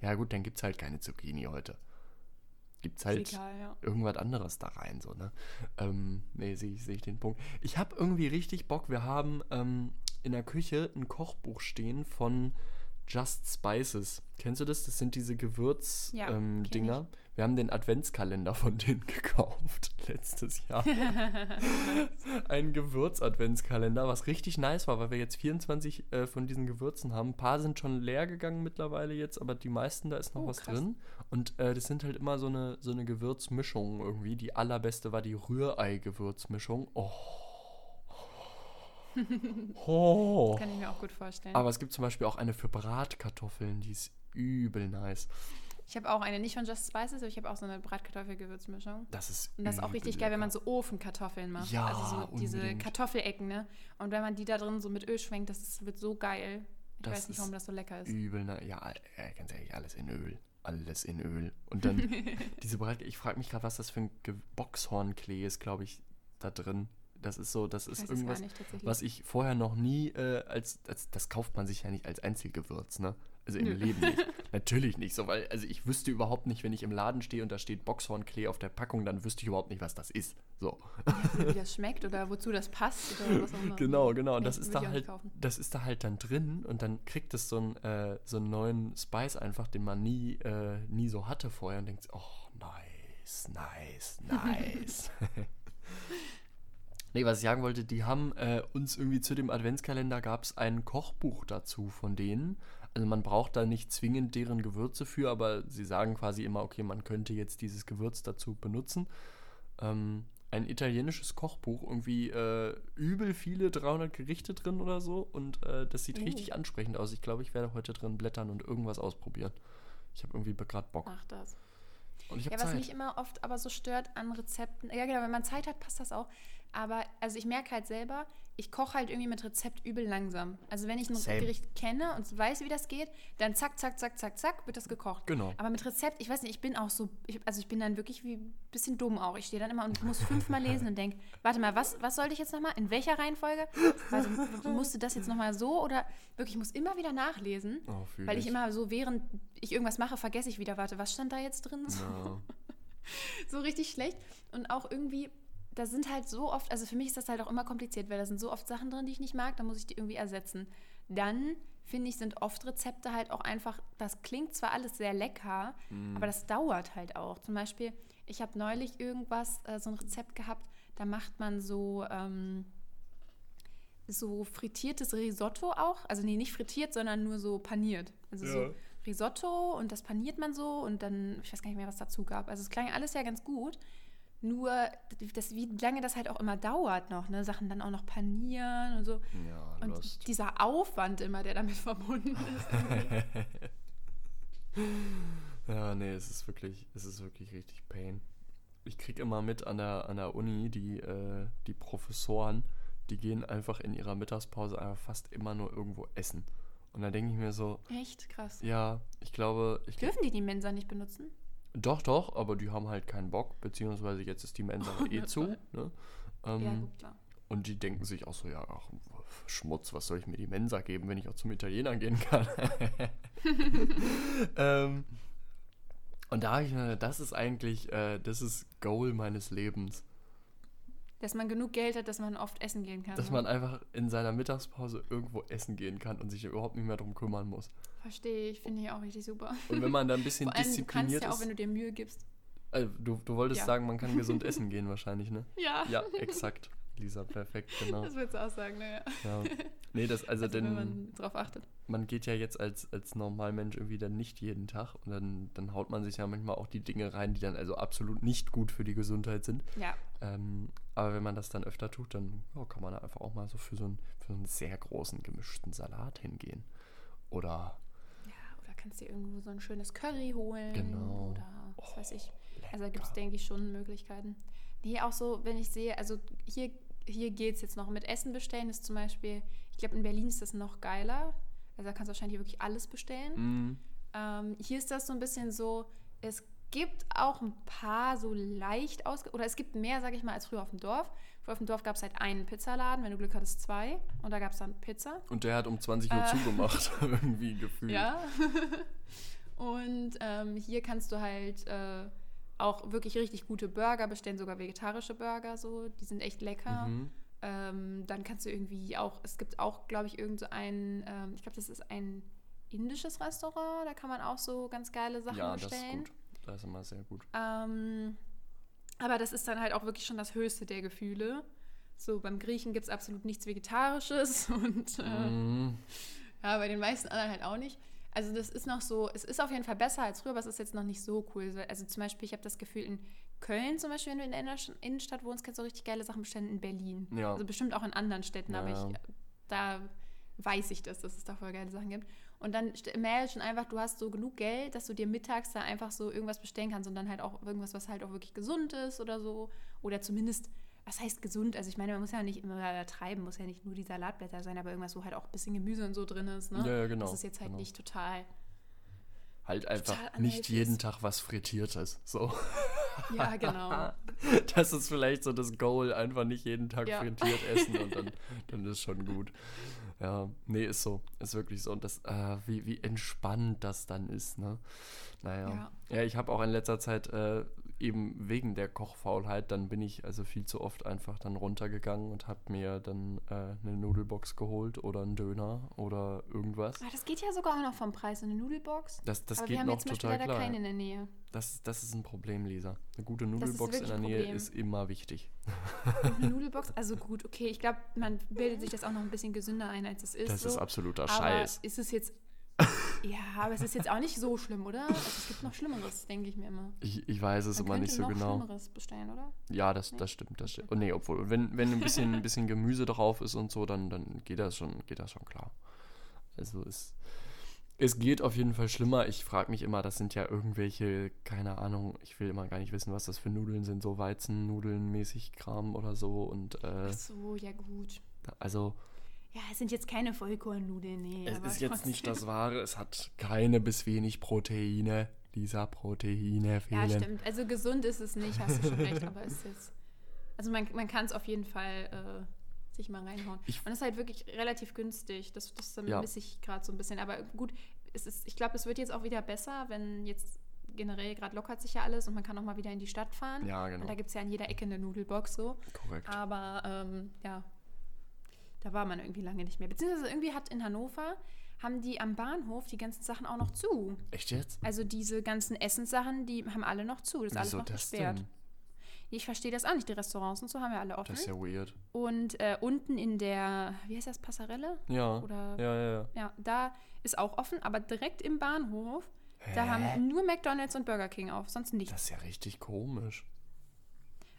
Ja gut, dann gibt es halt keine Zucchini heute. Gibt es halt egal, ja. irgendwas anderes da rein, so, ne? Ähm, nee, sehe ich, seh ich den Punkt. Ich habe irgendwie richtig Bock, wir haben ähm, in der Küche ein Kochbuch stehen von Just Spices. Kennst du das? Das sind diese Gewürzdinger. Ja, ähm, Wir haben den Adventskalender von denen [LAUGHS] gekauft letztes Jahr. [LAUGHS] Ein Gewürz-Adventskalender, was richtig nice war, weil wir jetzt 24 äh, von diesen Gewürzen haben. Ein paar sind schon leer gegangen mittlerweile jetzt, aber die meisten, da ist noch Oh, was krass. drin. Und äh, das sind halt immer so eine, so eine Gewürzmischung irgendwie. Die allerbeste war die Rührei-Gewürzmischung. Oh. [LAUGHS] oh. Kann ich mir auch gut vorstellen. Aber es gibt zum Beispiel auch eine für Bratkartoffeln, die ist übel nice. Ich habe auch eine, nicht von Just Spices, aber ich habe auch so eine Bratkartoffel-Gewürzmischung. Das ist Und das ist auch richtig geil, wenn man lecker. so Ofenkartoffeln macht. Ja, also so diese. Kartoffelecken, ne? Und wenn man die da drin so mit Öl schwenkt, das ist, wird so geil. Ich Das weiß nicht, warum das so lecker ist. Übel, ne? Ja, äh, ganz ehrlich, alles in Öl. Alles in Öl. Und dann [LAUGHS] diese Brat, ich frage mich gerade, was das für ein Boxhornklee ist, glaube ich, da drin. Das ist so, das Ich ist irgendwas, nicht was ich vorher noch nie äh, als, als, das kauft man sich ja nicht als Einzelgewürz, ne? Also im. Leben nicht. [LAUGHS] Natürlich nicht so, weil, also ich wüsste überhaupt nicht, wenn ich im Laden stehe und da steht Boxhornklee auf der Packung, dann wüsste ich überhaupt nicht, was das ist. So. Wie das [LAUGHS] schmeckt oder wozu das passt oder was auch immer. Genau, genau. Und Nee, das ist da halt, das ist da halt dann drin und dann kriegt es so einen, äh, so einen neuen Spice einfach, den man nie, äh, nie so hatte vorher und denkt, oh, nice, nice, nice. [LAUGHS] nee, was ich sagen wollte, die haben äh, uns irgendwie zu dem Adventskalender gab es ein Kochbuch dazu von denen. Also man braucht da nicht zwingend deren Gewürze für, aber sie sagen quasi immer, okay, man könnte jetzt dieses Gewürz dazu benutzen. Ähm, ein italienisches Kochbuch, irgendwie äh, übel viele 300 Gerichte drin oder so und äh, das sieht Oh. richtig ansprechend aus. Ich glaube, ich werde heute drin blättern und irgendwas ausprobieren. Ich habe irgendwie gerade Bock. Mach das. Und ich Ja, was Zeit. mich immer oft aber so stört an Rezepten, ja genau, wenn man Zeit hat, passt das auch. Aber also ich merke halt selber, ich koche halt irgendwie mit Rezept übel langsam. Also wenn ich ein Same. Gericht kenne und weiß, wie das geht, dann zack, zack, zack, zack, zack, wird das gekocht. Genau. Aber mit Rezept, ich weiß nicht, ich bin auch so, ich, also ich bin dann wirklich wie ein bisschen dumm auch. Ich stehe dann immer und muss fünfmal [LAUGHS] lesen und denke, warte mal, was, was sollte ich jetzt nochmal? In welcher Reihenfolge? M- musste das jetzt nochmal so oder wirklich, ich muss immer wieder nachlesen, Oh, weil ich ich. immer so, während ich irgendwas mache, vergesse ich wieder, warte, was stand da jetzt drin? Ja. [LAUGHS] so richtig schlecht. Und auch irgendwie, da sind halt so oft, also für mich ist das halt auch immer kompliziert, weil da sind so oft Sachen drin, die ich nicht mag, da muss ich die irgendwie ersetzen. Dann, finde ich, sind oft Rezepte halt auch einfach, das klingt zwar alles sehr lecker, aber das dauert halt auch. Zum Beispiel, ich habe neulich irgendwas, äh, so ein Rezept gehabt, da macht man so, ähm, so frittiertes Risotto auch. Also nee, nicht frittiert, sondern nur so paniert. Also Ja. so Risotto und das paniert man so und dann, ich weiß gar nicht mehr, was dazu gab. Also es klang alles ja ganz gut. Nur, das, wie lange das halt auch immer dauert noch, ne? Sachen dann auch noch panieren und so. Ja, Und Lust. dieser Aufwand immer, der damit [LAUGHS] verbunden ist. [LAUGHS] Ja, nee, es ist wirklich, es ist wirklich richtig Pain. Ich krieg immer mit an der, an der Uni, die, äh, die Professoren, die gehen einfach in ihrer Mittagspause einfach fast immer nur irgendwo essen. Und da denke ich mir so, Echt krass. ja, ich glaube, ich Dürfen die die Mensa nicht benutzen? Doch, doch, aber die haben halt keinen Bock, beziehungsweise jetzt ist die Mensa [LAUGHS] eh zu. Ne? Ähm, ja, gut, klar. Und die denken sich auch so, ja, ach, Schmutz, was soll ich mir die Mensa geben, wenn ich auch zum Italiener gehen kann? [LAUGHS] [LAUGHS] ähm, und da habe ich mir, das ist eigentlich, äh, das ist Goal meines Lebens. Dass man genug Geld hat, dass man oft essen gehen kann. Dass ne? man einfach in seiner Mittagspause irgendwo essen gehen kann und sich überhaupt nicht mehr darum kümmern muss. Verstehe ich, finde ich auch richtig super. Und wenn man da ein [LAUGHS] bisschen Vor allem, du kannst diszipliniert ja auch, wenn du dir Mühe gibst. äh, du, du wolltest Ja. sagen, man kann gesund [LAUGHS] essen gehen wahrscheinlich, ne? Ja, Ja, exakt. Lisa, perfekt, genau. das würdest du auch sagen, naja. Ja. Nee, das, also, [LAUGHS] Also, wenn denn, man drauf achtet. man geht ja jetzt als, als Normalmensch irgendwie dann nicht jeden Tag und dann, dann haut man sich ja manchmal auch die Dinge rein, die dann also absolut nicht gut für die Gesundheit sind. Ja, Ähm, aber wenn man das dann öfter tut, dann ja, kann man da einfach auch mal so für so, einen, für so einen sehr großen gemischten Salat hingehen. Ja, oder kannst dir irgendwo so ein schönes Curry holen. Genau. Oder was weiß ich. Also da gibt es, denke ich, schon Möglichkeiten. Nee, auch so, wenn ich sehe, also hier, hier geht es jetzt noch mit Essen bestellen, ist zum Beispiel, ich glaube, in Berlin ist das noch geiler. Also da kannst du wahrscheinlich wirklich alles bestellen. Mm, Ähm, hier ist das so ein bisschen so, es gibt auch ein paar so leicht aus oder es gibt mehr, sage ich mal, als früher auf dem Dorf. Auf dem Dorf gab es halt einen Pizzaladen, wenn du Glück hattest zwei und da gab es dann Pizza. und der hat um 20 Uhr Äh. zugemacht, [LAUGHS] irgendwie gefühlt. Ja. [LAUGHS] und ähm, hier kannst du halt äh, auch wirklich richtig gute Burger bestellen, sogar vegetarische Burger so, die sind echt lecker. Mhm. Ähm, dann kannst du irgendwie auch, es gibt auch, glaube ich, irgend so ein, ähm, ich glaube, das ist ein indisches Restaurant, da kann man auch so ganz geile Sachen Ja, das ist bestellen. gut. das ist immer sehr gut. Ähm, aber das ist dann halt auch wirklich schon das höchste der Gefühle. So, beim Griechen gibt es absolut nichts Vegetarisches [LAUGHS] und äh, Mm, ja, bei den meisten anderen halt auch nicht. Also das ist noch so, es ist auf jeden Fall besser als früher, aber es ist jetzt noch nicht so cool. So, Also zum Beispiel, ich habe das Gefühl, in Köln zum Beispiel, wenn du in der Innenstadt wohnst, kannst du richtig geile Sachen bestellen in Berlin. Ja. Also bestimmt auch in anderen Städten, aber Ja. ich, da weiß ich das, dass es da voll geile Sachen gibt. Und dann merke schon einfach, du hast so genug Geld, dass du dir mittags da einfach so irgendwas bestellen kannst und dann halt auch irgendwas, was halt auch wirklich gesund ist oder so. Oder zumindest, was heißt gesund? Also ich meine, man muss ja nicht immer übertreiben, muss ja nicht nur die Salatblätter sein, aber irgendwas, wo halt auch ein bisschen Gemüse und so drin ist. Ne? Ja, ja, genau, Das ist jetzt halt genau. nicht total. halt einfach Total nicht jeden. Tag was Frittiertes. So. Ja, genau. [LAUGHS] Das ist vielleicht so das Goal, einfach nicht jeden Tag Ja. frittiert essen und dann, dann ist schon gut. Ja, nee, ist so. Ist wirklich so. Und das, äh, wie, wie entspannt das dann ist, ne? Naja. Ja. Ja, ich habe auch in letzter Zeit äh, eben wegen der Kochfaulheit, dann bin ich also viel zu oft einfach dann runtergegangen und habe mir dann äh, eine Nudelbox geholt oder einen Döner oder irgendwas. Ah, das geht ja sogar auch noch vom Preis, eine Nudelbox. Das, das aber geht wir haben noch jetzt total leider klar. keine in der Nähe. Das, das ist ein Problem, Lisa. Eine gute Nudelbox in der Nähe ist immer wichtig. Eine [LAUGHS] Nudelbox, also gut, okay, ich glaube, man bildet sich das auch noch ein bisschen gesünder ein, als es ist. Das so. ist absoluter aber Scheiß. ist es jetzt. Ja, aber es ist jetzt auch nicht so schlimm, oder? Also es gibt noch Schlimmeres, denke ich mir immer. Ich, ich weiß es Man immer nicht so noch genau. Schlimmeres bestellen, oder? Ja, das, das stimmt, das stimmt. Oh, nee, obwohl, wenn, wenn ein bisschen, ein [LAUGHS] bisschen Gemüse drauf ist und so, dann, dann geht das schon, geht das schon klar. Also es, es geht auf jeden Fall schlimmer. Ich frage mich immer, das sind ja irgendwelche, keine Ahnung, ich will immer gar nicht wissen, was das für Nudeln sind, so Weizennudeln mäßig Kram oder so. Und äh, Ach so, ja gut. also Ja, es sind jetzt keine Vollkornnudeln, nee. es ist jetzt nicht das Wahre, es hat keine bis wenig Proteine. Dieser Proteine Ja, fehlen. stimmt. Also gesund ist es nicht, hast du schon recht, aber es ist jetzt. Also man, man kann es auf jeden Fall äh, sich mal reinhauen. Ich- Und es ist halt wirklich relativ günstig. Das, das Ja. misse ich gerade so ein bisschen. Aber gut, es ist, ich glaube, es wird jetzt auch wieder besser, wenn jetzt generell gerade lockert sich ja alles und man kann auch mal wieder in die Stadt fahren. Ja, Und genau. da gibt es ja an jeder Ecke eine Nudelbox so. Korrekt. Aber ähm, ja, da war man irgendwie lange nicht mehr. Beziehungsweise irgendwie hat in Hannover, haben die am Bahnhof die ganzen Sachen auch noch zu. Echt jetzt? Also diese ganzen Essenssachen, die haben alle noch zu. Das ist alles noch das gesperrt. denn? Ich verstehe das auch nicht. Die Restaurants und so haben ja alle offen. Das ist ja weird. Und äh, unten in der, wie heißt das, Passarelle? Ja. Oder- ja, ja, ja. Ja, da ist auch offen, aber direkt im Bahnhof, da Hä? haben nur McDonalds und Burger King auf, sonst nichts. Das ist ja richtig komisch.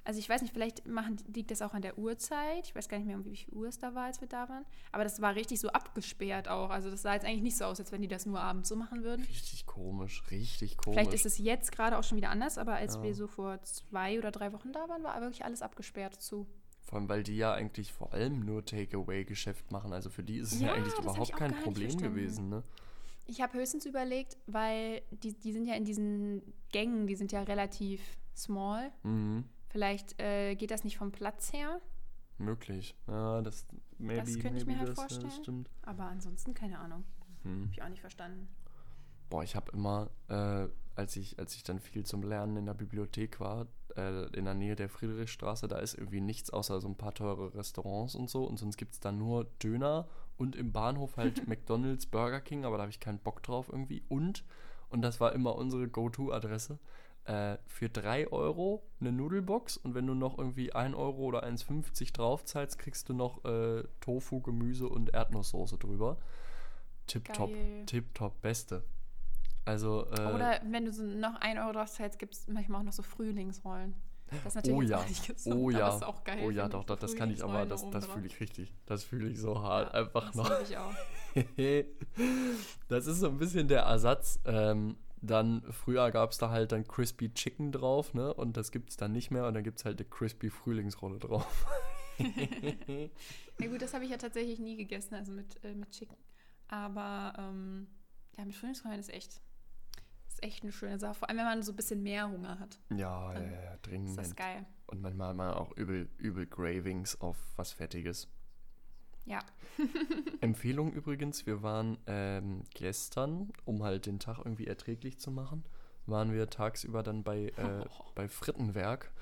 Also ich weiß nicht, vielleicht machen, liegt das auch an der Uhrzeit. Ich weiß gar nicht mehr, um wie viel Uhr es da war, als wir da waren. Aber das war richtig so abgesperrt auch. Also das sah jetzt eigentlich nicht so aus, als wenn die das nur abends so machen würden. Richtig komisch, richtig komisch. Vielleicht ist es jetzt gerade auch schon wieder anders, aber als Ja. wir so vor zwei oder drei Wochen da waren, war wirklich alles abgesperrt zu. Vor allem, weil die ja eigentlich vor allem nur Takeaway-Geschäft machen. Also für die ist es ja, Ja, eigentlich überhaupt kein Problem verstanden. gewesen, ne? Ich habe höchstens überlegt, weil die, die sind ja in diesen Gängen, die sind ja relativ small. Mhm. Vielleicht äh, geht das nicht vom Platz her, Möglich. Ja, das, maybe, könnte ich mir halt das, ja, vorstellen. das stimmt. aber ansonsten keine Ahnung. Hm. Habe ich auch nicht verstanden. Boah, ich habe immer, äh, als, ich, als ich dann viel zum Lernen in der Bibliothek war, äh, in der Nähe der Friedrichstraße, da ist irgendwie nichts außer so ein paar teure Restaurants und so. Und sonst gibt es da nur Döner und im Bahnhof halt [LAUGHS] McDonalds, Burger King, aber da habe ich keinen Bock drauf irgendwie. Und, und das war immer unsere Go-To-Adresse, äh, für 3 Euro eine Nudelbox und wenn du noch irgendwie 1 Euro oder 1,50 draufzahlst, kriegst du noch äh, Tofu, Gemüse und Erdnusssoße drüber. Tipptopp, tipptopp, beste. Also, äh, Oder wenn du so noch ein Euro drauf zahlst, gibt es manchmal auch noch so Frühlingsrollen. Das ist natürlich oh ja, nicht gesund, oh ja, ist auch geil. oh ja, doch, doch, das kann ich aber, das, das drauf. fühle ich richtig. Das fühle ich so hart, Ja, einfach das noch. ich auch. [LAUGHS] das ist so ein bisschen der Ersatz. Ähm, dann, früher gab es da halt dann Crispy Chicken drauf, ne? Und das gibt es dann nicht mehr und dann gibt es halt eine Crispy Frühlingsrolle drauf. [LAUGHS] Ja gut, das habe ich ja tatsächlich nie gegessen, also mit, äh, mit Chicken. Aber ähm, ja, mit Frühlingsrollen ist echt, ist echt eine schöne Sache. Vor allem, wenn man so ein bisschen mehr Hunger hat, ja, ja, ja, ist das dringend. geil. Und manchmal hat man auch übel, übel Gravings auf was Fettiges. Ja. [LAUGHS] Empfehlung übrigens, wir waren ähm, gestern, um halt den Tag irgendwie erträglich zu machen, waren wir tagsüber dann bei, äh, [LAUGHS] bei Frittenwerk.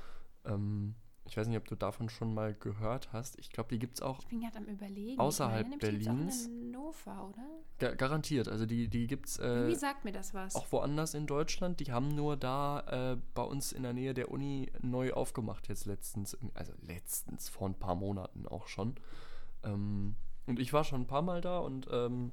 Ähm, Ich weiß nicht, ob du davon schon mal gehört hast. Ich glaube, die gibt es auch Ich bin am überlegen. Außerhalb meine, Berlins. Auch in Hannover, oder? ga garantiert. Also die, die gibt es äh, sagt mir das was. auch woanders in Deutschland. Die haben nur da äh, bei uns in der Nähe der Uni neu aufgemacht jetzt letztens. Also letztens, vor ein paar Monaten auch schon. Ähm, und ich war schon ein paar Mal da und ähm,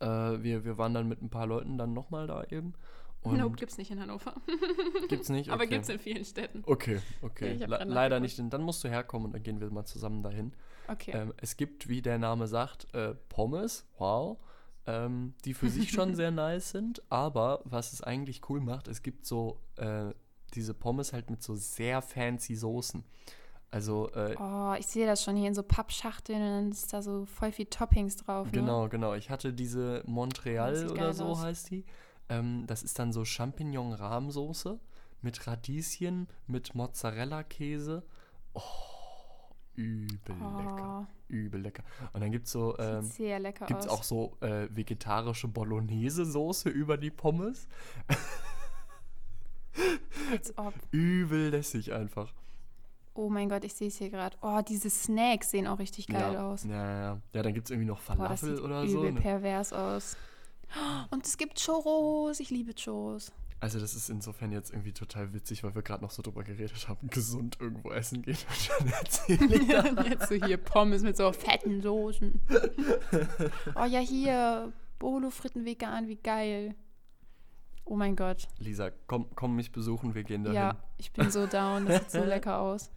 äh, wir, wir waren dann mit ein paar Leuten dann nochmal da eben. Und nope, gibt's nicht in Hannover. [LAUGHS] gibt's nicht? Aber Okay. gibt's in vielen Städten. Okay, okay. Hab Le leider nicht. denn Dann musst du herkommen und dann gehen wir mal zusammen dahin. Okay. Ähm, es gibt, wie der Name sagt, äh, Pommes, wow, ähm, die für sich schon sehr [LAUGHS] nice sind, aber was es eigentlich cool macht, es gibt so äh, diese Pommes halt mit so sehr fancy Soßen. Also, äh, oh, ich sehe das schon hier in so Pappschachteln und dann ist da so voll viel Toppings drauf. Ne? genau, genau. Ich hatte diese Montreal oder so aus. heißt die. Ähm, das ist dann so Champignon-Rahmsoße mit Radieschen, mit Mozzarella-Käse. Oh, übel lecker. Oh, Übel lecker. Und dann gibt es so. Ähm, sehr lecker Gibt es aus. auch so äh, vegetarische Bolognese-Soße über die Pommes? Als ob. [LAUGHS] Übel lässig einfach. Oh mein Gott, ich sehe es hier gerade. Oh, diese Snacks sehen auch richtig geil ja. aus. Ja, ja, ja. Ja, dann gibt es irgendwie noch Boah, das Falafel sieht oder so. Ne? pervers aus. Und es gibt Churros. Ich liebe Churros. Also, das ist insofern jetzt irgendwie total witzig, weil wir gerade noch so drüber geredet haben, gesund irgendwo essen gehen. [LAUGHS] Und dann. Und [LAUGHS] Jetzt so hier Pommes mit so fetten Soßen. [LAUGHS] Oh ja, hier. Bolo Fritten vegan, wie geil. Oh mein Gott. Lisa, komm, komm mich besuchen, wir gehen dahin. Ja, ich bin so down. Das sieht so lecker aus.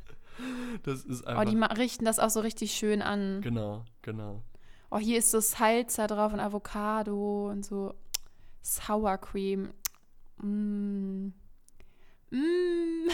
Das ist Oh, einfach. die ma- richten das auch so richtig schön an. genau, genau. Oh, hier ist so Salsa drauf und Avocado und so Sour Cream. Mm. Mm.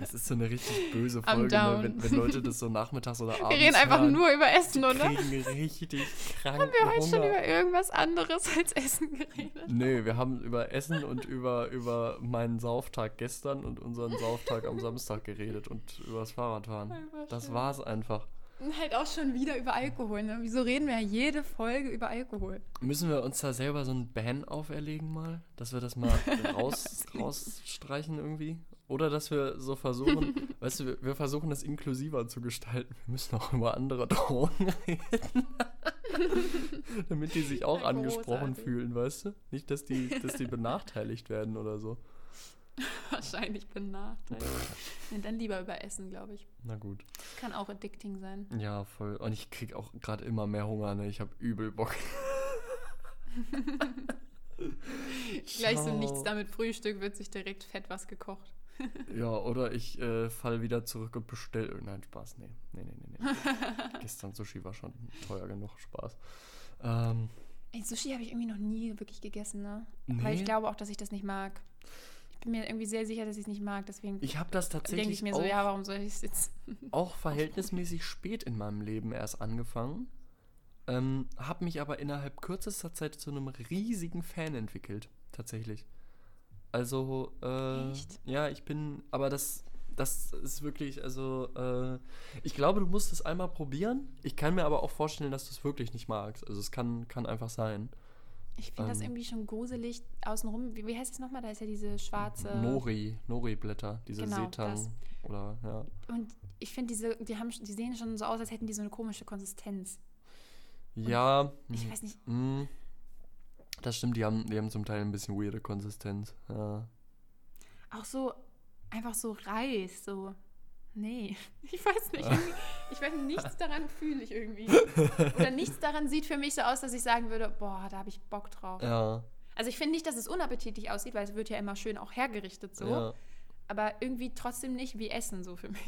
Das ist so eine richtig böse Folge, ne? wenn, wenn Leute das so nachmittags oder abends Wir reden einfach hören, nur über Essen, die oder? kriegen richtig krank Haben wir heute schon Hunger. über irgendwas anderes als Essen geredet? Nee, wir haben über Essen und über, über meinen Sauftag gestern und unseren Sauftag am Samstag geredet und über das Fahrradfahren. Das war's einfach. Halt auch schon wieder über Alkohol, ne? Wieso reden wir ja jede Folge über Alkohol? Müssen wir uns da selber so ein Ban auferlegen mal? Dass wir das mal [LAUGHS] raus, rausstreichen irgendwie? Oder dass wir so versuchen, [LAUGHS] weißt du, wir, versuchen das inklusiver zu gestalten. Wir müssen auch über andere [LAUGHS] Drogen reden. Damit die sich auch angesprochen fühlen, weißt du? Nicht, dass die, dass die benachteiligt werden oder so. [LAUGHS] Wahrscheinlich benachteiligt. nee, dann lieber über Essen, glaube ich. Na gut. Kann auch addicting sein. Ja, voll. Und ich krieg auch gerade immer mehr Hunger, ne? Ich habe übel Bock. [LAUGHS] Gleich so nichts damit Frühstück, wird sich direkt fett was gekocht. [LAUGHS] Ja, oder ich äh, fall wieder zurück und bestell. Nein, Spaß, nee. Nee, nee, nee, nee. Gestern Sushi war schon teuer genug, Spaß. Ähm, Ey, Sushi habe ich irgendwie noch nie wirklich gegessen, ne? nee, Weil ich glaube auch, dass ich das nicht mag. Ich bin mir irgendwie sehr sicher, dass ich es nicht mag, deswegen ich habe das denke tatsächlich ich mir auch, so, ja, warum soll ich es jetzt? auch [LAUGHS] verhältnismäßig spät in meinem Leben erst angefangen. Ähm, habe mich aber innerhalb kürzester Zeit zu einem riesigen Fan entwickelt, tatsächlich. Also, äh, Echt? ja, ich bin, aber das, das ist wirklich, also, äh, ich glaube, du musst es einmal probieren. Ich kann mir aber auch vorstellen, dass du es wirklich nicht magst. Also, es kann, kann einfach sein. Ich finde das Ähm. irgendwie schon gruselig außenrum. Wie, wie heißt es nochmal? Da ist ja diese schwarze. Nori, Nori-Blätter, diese Genau, Seetang das. oder, ja. Und ich finde, diese, die, haben, die sehen schon so aus, als hätten die so eine komische Konsistenz. Ja, Ich mhm. weiß nicht. Mm, Das stimmt, die haben, die haben zum Teil ein bisschen weirde Konsistenz. Ja. Auch so, einfach so Reis, so. Nee, [LAUGHS] ich weiß nicht. [LAUGHS] Ich weiß nichts [LAUGHS] daran fühle ich irgendwie. Oder nichts daran sieht für mich so aus, dass ich sagen würde, boah, da habe ich Bock drauf. Ja, Also ich finde nicht, dass es unappetitlich aussieht, weil es wird ja immer schön auch hergerichtet so. ja. Aber irgendwie trotzdem nicht wie Essen so für mich.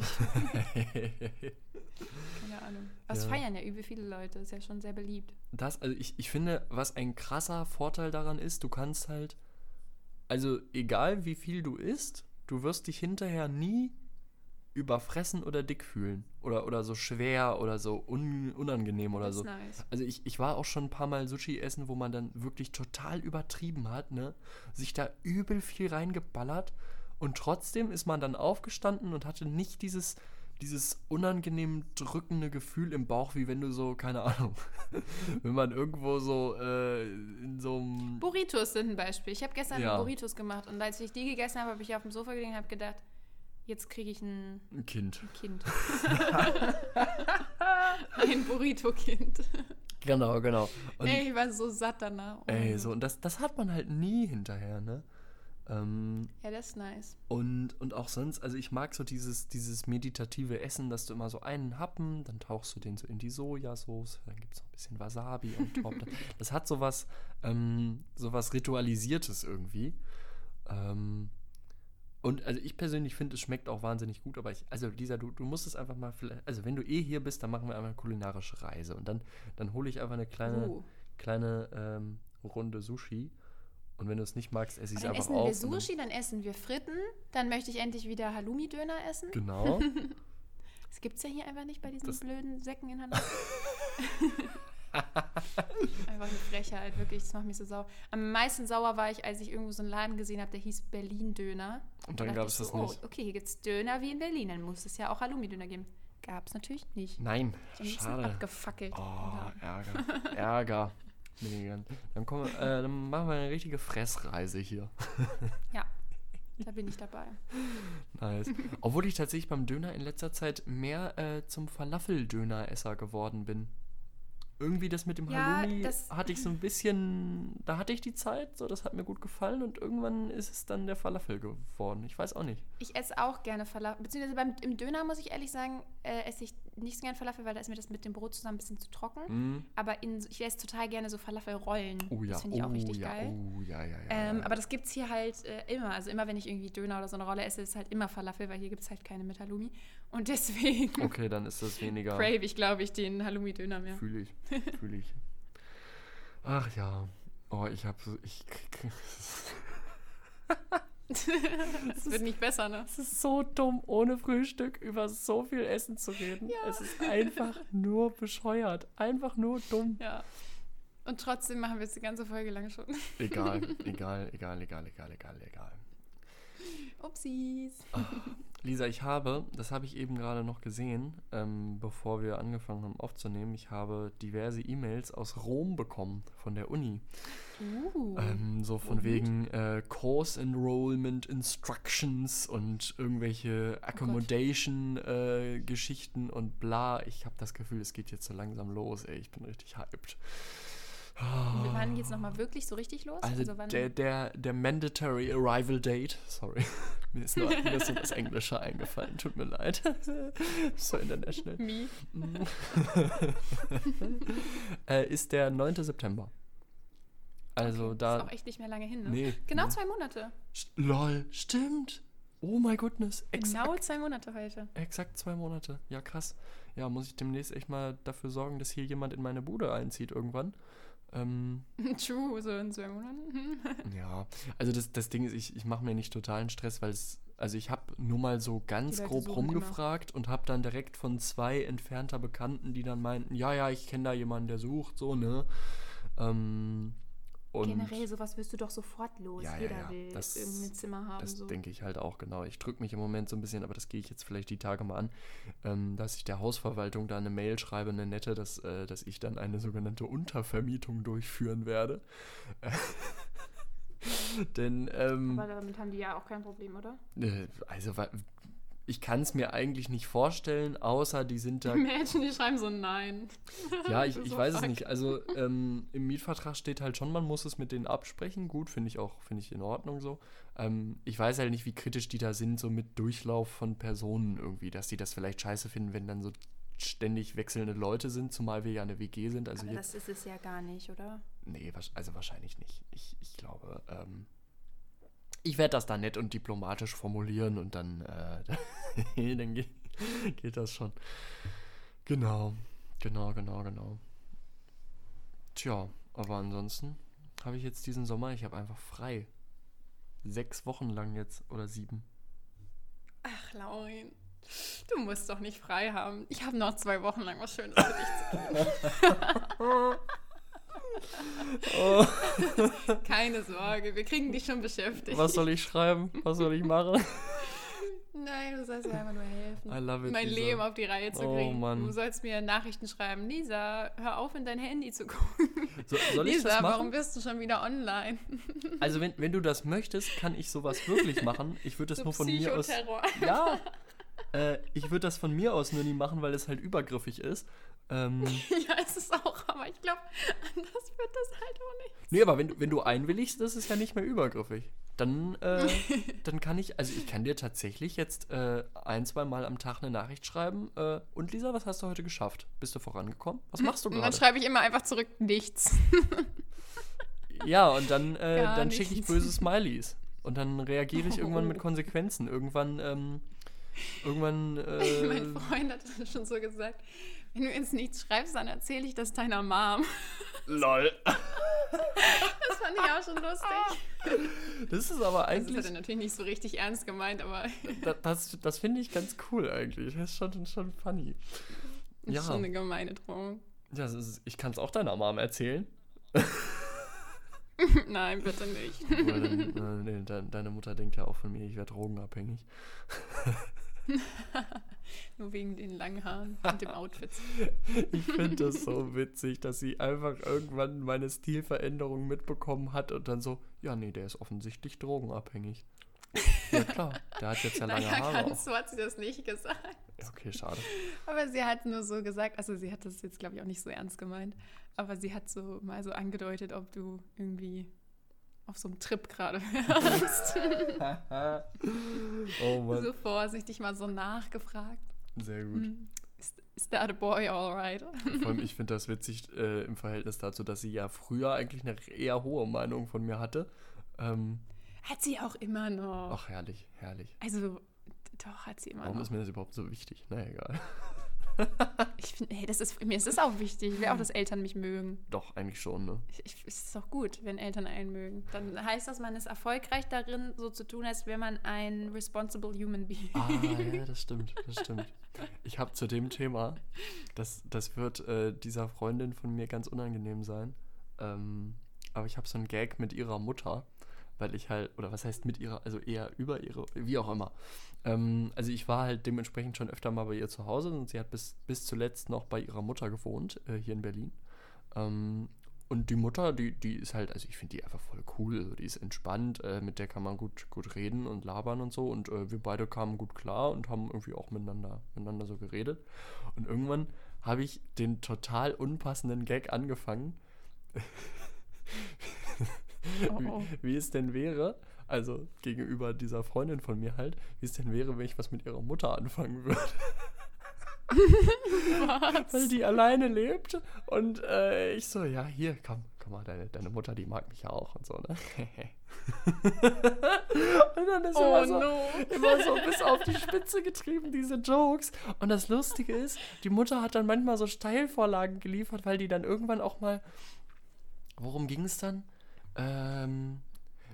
Keine Ahnung. Das Ja. feiern ja übel viele Leute. Ist ja schon sehr beliebt. Das, also ich, ich finde, was ein krasser Vorteil daran ist, du kannst halt, also egal wie viel du isst, du wirst dich hinterher nie überfressen oder dick fühlen. Oder, oder so schwer oder so un, unangenehm oder so. nice. Also ich, ich war auch schon ein paar Mal Sushi essen, wo man dann wirklich total übertrieben hat, ne? Sich da übel viel reingeballert und trotzdem ist man dann aufgestanden und hatte nicht dieses, dieses unangenehm drückende Gefühl im Bauch, wie wenn du so, keine Ahnung, [LAUGHS] wenn man irgendwo so äh, in so einem... Burritos sind ein Beispiel. Ich habe gestern Ja. Burritos gemacht und als ich die gegessen habe, habe ich auf dem Sofa gelegen und habe gedacht, jetzt kriege ich ein, Ein Kind. ein Kind. [LAUGHS] ein Burrito-Kind. Genau, genau. Und, Ey, ich war so satt danach. Oh ey, so, und das, das hat man halt nie hinterher, ne? Ähm, Ja, das ist nice. und, und auch sonst, also ich mag so dieses, dieses meditative Essen, dass du immer so einen Happen, dann tauchst du den so in die Sojasauce, dann gibt es noch ein bisschen Wasabi on top. [LAUGHS] Das hat sowas, ähm, sowas Ritualisiertes irgendwie. Ähm, und also ich persönlich finde, es schmeckt auch wahnsinnig gut, aber ich, also Lisa, du, du musst es einfach mal, vielleicht- also wenn du eh hier bist, dann machen wir einmal eine kulinarische Reise und dann, dann hole ich einfach eine kleine, Uh. kleine ähm, Runde Sushi. Und wenn du es nicht magst, esse ich es Dann einfach essen auf. wir und dann- Sushi, dann essen wir Fritten, dann möchte ich endlich wieder Halloumi-Döner essen. Genau. [LAUGHS] Das gibt es ja hier einfach nicht bei diesen Das- blöden Säcken in Hannover. [LAUGHS] [LAUGHS] einfach eine Frechheit, wirklich. Das macht mich so sauer. Am meisten sauer war ich, als ich irgendwo so einen Laden gesehen habe, der hieß Berlin-Döner. Und dann Da gab es das so, nicht. Oh, okay, hier gibt es Döner wie in Berlin. Dann muss es ja auch Halloumi-Döner geben. Gab es natürlich nicht. Nein, schade. abgefackelt. Oh, Ärger. [LAUGHS] Ärger. Dann, wir- äh, dann machen wir eine richtige Fressreise hier. [LAUGHS] Ja, da bin ich dabei. Nice. Obwohl ich tatsächlich beim Döner in letzter Zeit mehr äh, zum Falafel-Döner-Esser geworden bin. Irgendwie das mit dem Ja, Halloumi das- hatte ich so ein bisschen, da hatte ich die Zeit, so das hat mir gut gefallen und irgendwann ist es dann der Falafel geworden. Ich weiß auch nicht. Ich esse auch gerne Falafel. Beziehungsweise beim, im Döner, muss ich ehrlich sagen, äh, esse ich nicht so gerne Falafel, weil da ist mir das mit dem Brot zusammen ein bisschen zu trocken. Mm. Aber in, ich esse total gerne so Falafelrollen. Oh ja, Das finde ich auch oh richtig ja, geil. oh ja, ja, ja. Ähm, ja. aber das gibt es hier halt äh, immer. Also immer, wenn ich irgendwie Döner oder so eine Rolle esse, ist halt immer Falafel, weil hier gibt es halt keine mit Halloumi. Und deswegen [LAUGHS] Okay, dann ist das weniger. crave ich, glaube ich, den Halloumi-Döner mehr. Fühle ich. Fühle ich. Ach ja. Oh, ich habe so. Ich, [LAUGHS] [LAUGHS] Das wird nicht besser, ne? es ist so dumm, ohne Frühstück über so viel Essen zu reden. Es ist einfach nur bescheuert. Einfach nur dumm. Ja. Und trotzdem machen wir es die ganze Folge lang schon. Egal, [LAUGHS] egal, egal, egal, egal, egal, egal. Upsis. Lisa, ich habe, das habe ich eben gerade noch gesehen, ähm, bevor wir angefangen haben aufzunehmen, ich habe diverse E-Mails aus Rom bekommen von der Uni. Uh. Ähm, so von Und? wegen äh, Course Enrollment Instructions und irgendwelche Accommodation-Geschichten und bla. Ich habe das Gefühl, es geht jetzt so langsam los, ey. Ich bin richtig hyped. Und wann geht es nochmal wirklich so richtig los? Also, wann? der, der, der Mandatory Arrival Date, sorry, [LAUGHS] mir ist nur mir ist nur das Englische eingefallen, tut mir leid. [LAUGHS] so international. Me. [LAUGHS] äh, ist der 9. September. Also Ist da. auch echt nicht mehr lange hin, ne? Nee. Genau nee. zwei Monate. Lol, stimmt. Oh my goodness. Exakt, Genau zwei Monate heute. exakt zwei Monate. Ja, krass. Ja, muss ich demnächst echt mal dafür sorgen, dass hier jemand in meine Bude einzieht irgendwann. Ähm, [LAUGHS] True, so in zwei Monaten. [LAUGHS] ja, also das, das Ding ist, ich, ich mache mir nicht totalen Stress, weil es, also ich habe nur mal so ganz grob rumgefragt und habe dann direkt von zwei entfernter Bekannten, die dann meinten, ja, ja, ich kenne da jemanden, der sucht, so, ne? Ähm, und Generell, sowas wirst du doch sofort los. Ja, ja, Jeder ja. will Das- irgendein Zimmer haben. Das so. denke ich halt auch, genau. Ich drücke mich im Moment so ein bisschen, aber das gehe ich jetzt vielleicht die Tage mal an, ähm, dass ich der Hausverwaltung da eine Mail schreibe, eine nette, dass, äh, dass ich dann eine sogenannte Untervermietung durchführen werde. [LAUGHS] Denn, ähm, Aber damit haben die ja auch kein Problem, oder? äh, also, ich kann es mir eigentlich nicht vorstellen, außer die sind da [LAUGHS] Menschen, die schreiben so Nein. Ja, ich, [LAUGHS] ich so weiß es fuck. nicht. Also ähm, im Mietvertrag steht halt schon, man muss es mit denen absprechen. Gut, finde ich auch, finde ich in Ordnung so. Ähm, ich weiß halt nicht, wie kritisch die da sind, so mit Durchlauf von Personen irgendwie, dass die das vielleicht scheiße finden, wenn dann so ständig wechselnde Leute sind, zumal wir ja eine WG sind. Also Aber jetzt, das ist es ja gar nicht, oder? nee, also wahrscheinlich nicht. Ich, ich glaube, ähm, ich werde das da nett und diplomatisch formulieren und dann, äh, [LAUGHS] dann geht, geht das schon. Genau, genau, genau, genau. Tja, aber ansonsten habe ich jetzt diesen Sommer, ich habe einfach frei. Sechs Wochen lang jetzt oder sieben. Ach, Laurin. Du musst doch nicht frei haben. Ich habe noch zwei Wochen lang was Schönes für dich zu tun. [LAUGHS] [LAUGHS] [LAUGHS] Keine Sorge, wir kriegen dich schon beschäftigt. Was soll ich schreiben? Was soll ich machen? [LAUGHS] Nein, du sollst mir einfach nur helfen. It, mein Lisa. Leben auf die Reihe zu Oh, kriegen. Mann. Du sollst mir Nachrichten schreiben. Lisa, hör auf, in dein Handy zu gucken. So, Lisa, warum bist du schon wieder online? Also wenn, wenn du das möchtest, kann ich sowas wirklich machen. Ich würde [LAUGHS] das So nur von mir aus. Ja. Äh, ich würde das von mir aus nur nie machen, weil es halt übergriffig ist. Ähm, [LAUGHS] ja, es ist auch, aber ich glaube, anders wird das halt auch nicht. nee, aber wenn, du- wenn du einwilligst, das ist ja nicht mehr übergriffig. Dann, äh, [LAUGHS] dann kann ich, also ich kann dir tatsächlich jetzt äh, ein, zwei Mal am Tag eine Nachricht schreiben. Äh, und Lisa, was hast du heute geschafft? Bist du vorangekommen? Was machst du Und dann gerade? schreibe ich immer einfach zurück, nichts. [LAUGHS] Ja, und dann, äh, dann schicke ich böse Smileys. Und dann reagiere ich irgendwann mit. Konsequenzen. Irgendwann, ähm, irgendwann, [LAUGHS] mein äh, Freund hat das schon so gesagt. Wenn du jetzt nichts schreibst, dann erzähle ich das deiner Mom. [LAUGHS] lol. Das fand ich auch schon lustig. Das ist aber Also das eigentlich, hat er natürlich nicht so richtig ernst gemeint, aber [LAUGHS] da- das, das finde ich ganz cool eigentlich. Das ist schon, schon funny. das Ja. ist schon eine gemeine Drohung. Ja, das ist, ich kann es auch deiner Mom erzählen. Nein, bitte nicht. Dann, äh, nee, de, deine Mutter denkt ja auch von mir, ich wäre drogenabhängig. [LAUGHS] Nur wegen den langen Haaren und dem Outfit. [LAUGHS] Ich finde das so [LAUGHS] witzig, dass sie einfach irgendwann meine Stilveränderung mitbekommen hat und dann so, ja, nee, der ist offensichtlich drogenabhängig. Ja klar, der hat jetzt ja lange Naja, Haare. ganz so hat sie das nicht gesagt. Okay, schade. Aber sie hat nur so gesagt, also sie hat das jetzt, glaube ich, auch nicht so ernst gemeint, aber sie hat so mal so angedeutet, ob du irgendwie auf so einem Trip gerade wärst. [LAUGHS] oh Mann, so vorsichtig mal so nachgefragt. sehr gut. Hm, Is, is that a boy alright? Vor allem, [LAUGHS] ich finde das witzig äh, im Verhältnis dazu, dass sie ja früher eigentlich eine eher hohe Meinung von mir hatte. Ähm, Hat sie auch immer noch. ach, herrlich, herrlich. Also, doch, hat sie immer Warum noch. ist mir das überhaupt so wichtig? Na egal. [LAUGHS] Ich finde, hey, das ist, mir ist es auch wichtig. Ich will auch, dass Eltern mich mögen. Doch, eigentlich schon, ne? Ich, ich, es ist doch gut, wenn Eltern einen mögen. Dann heißt das, man ist erfolgreich darin, so zu tun, als wäre man ein responsible human being. Ah, ja, [LAUGHS] das stimmt, das stimmt. Ich habe zu dem Thema, das, das wird äh, dieser Freundin von mir ganz unangenehm sein, ähm, aber ich habe so einen Gag mit ihrer Mutter, weil ich halt, oder was heißt mit ihrer, also eher über ihre, wie auch immer. Ähm, also ich war halt dementsprechend schon öfter mal bei ihr zu Hause und sie hat bis, bis zuletzt noch bei ihrer Mutter gewohnt, äh, hier in Berlin. Ähm, und die Mutter, die, die ist halt, also ich finde die einfach voll cool. Also die ist entspannt, äh, mit der kann man gut, gut reden und labern und so. Und äh, wir beide kamen gut klar und haben irgendwie auch miteinander, miteinander so geredet. Und irgendwann habe ich den total unpassenden Gag angefangen. [LAUGHS] [LAUGHS] Oh, oh. Wie, wie es denn wäre, also gegenüber dieser Freundin von mir halt, wie es denn wäre, wenn ich was mit ihrer Mutter anfangen würde. [LAUGHS] Weil die alleine lebt und äh, ich so, ja, hier, komm, komm mal, deine, deine Mutter, die mag mich ja auch und so, ne? [LAUGHS] und dann ist Oh immer, so, no. immer so bis auf die Spitze getrieben, diese Jokes. Und das Lustige ist, die Mutter hat dann manchmal so Steilvorlagen geliefert, weil die dann irgendwann auch mal, worum ging es dann? Ähm,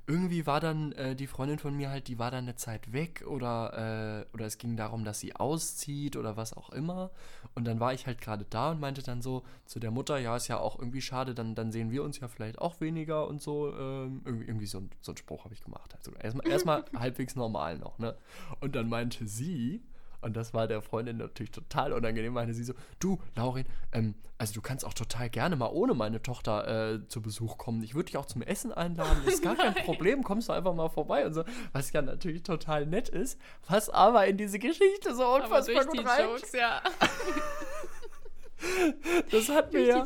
irgendwie war dann äh, die Freundin von mir halt, die war dann eine Zeit weg oder, äh, oder es ging darum, dass sie auszieht oder was auch immer. Und dann war ich halt gerade da und meinte dann so zu der Mutter, ja, ist ja auch irgendwie schade, dann, dann sehen wir uns ja vielleicht auch weniger und so. Ähm, irgendwie, irgendwie so, ein, so einen Spruch habe ich gemacht. Also erstmal erstmal [LAUGHS] halbwegs normal noch, ne? Und dann meinte sie, und das war der Freundin natürlich total unangenehm, meinte sie so, du, Laurin, ähm, also du kannst auch total gerne mal ohne meine Tochter äh, zu Besuch kommen. Ich würde dich auch zum Essen einladen, ist gar kein [LAUGHS] Problem, kommst du einfach mal vorbei und so. Was ja natürlich total nett ist, was aber in diese Geschichte so Aber unfassbar durch die gut rein. Jokes, ja. [LAUGHS] Das hat mir ja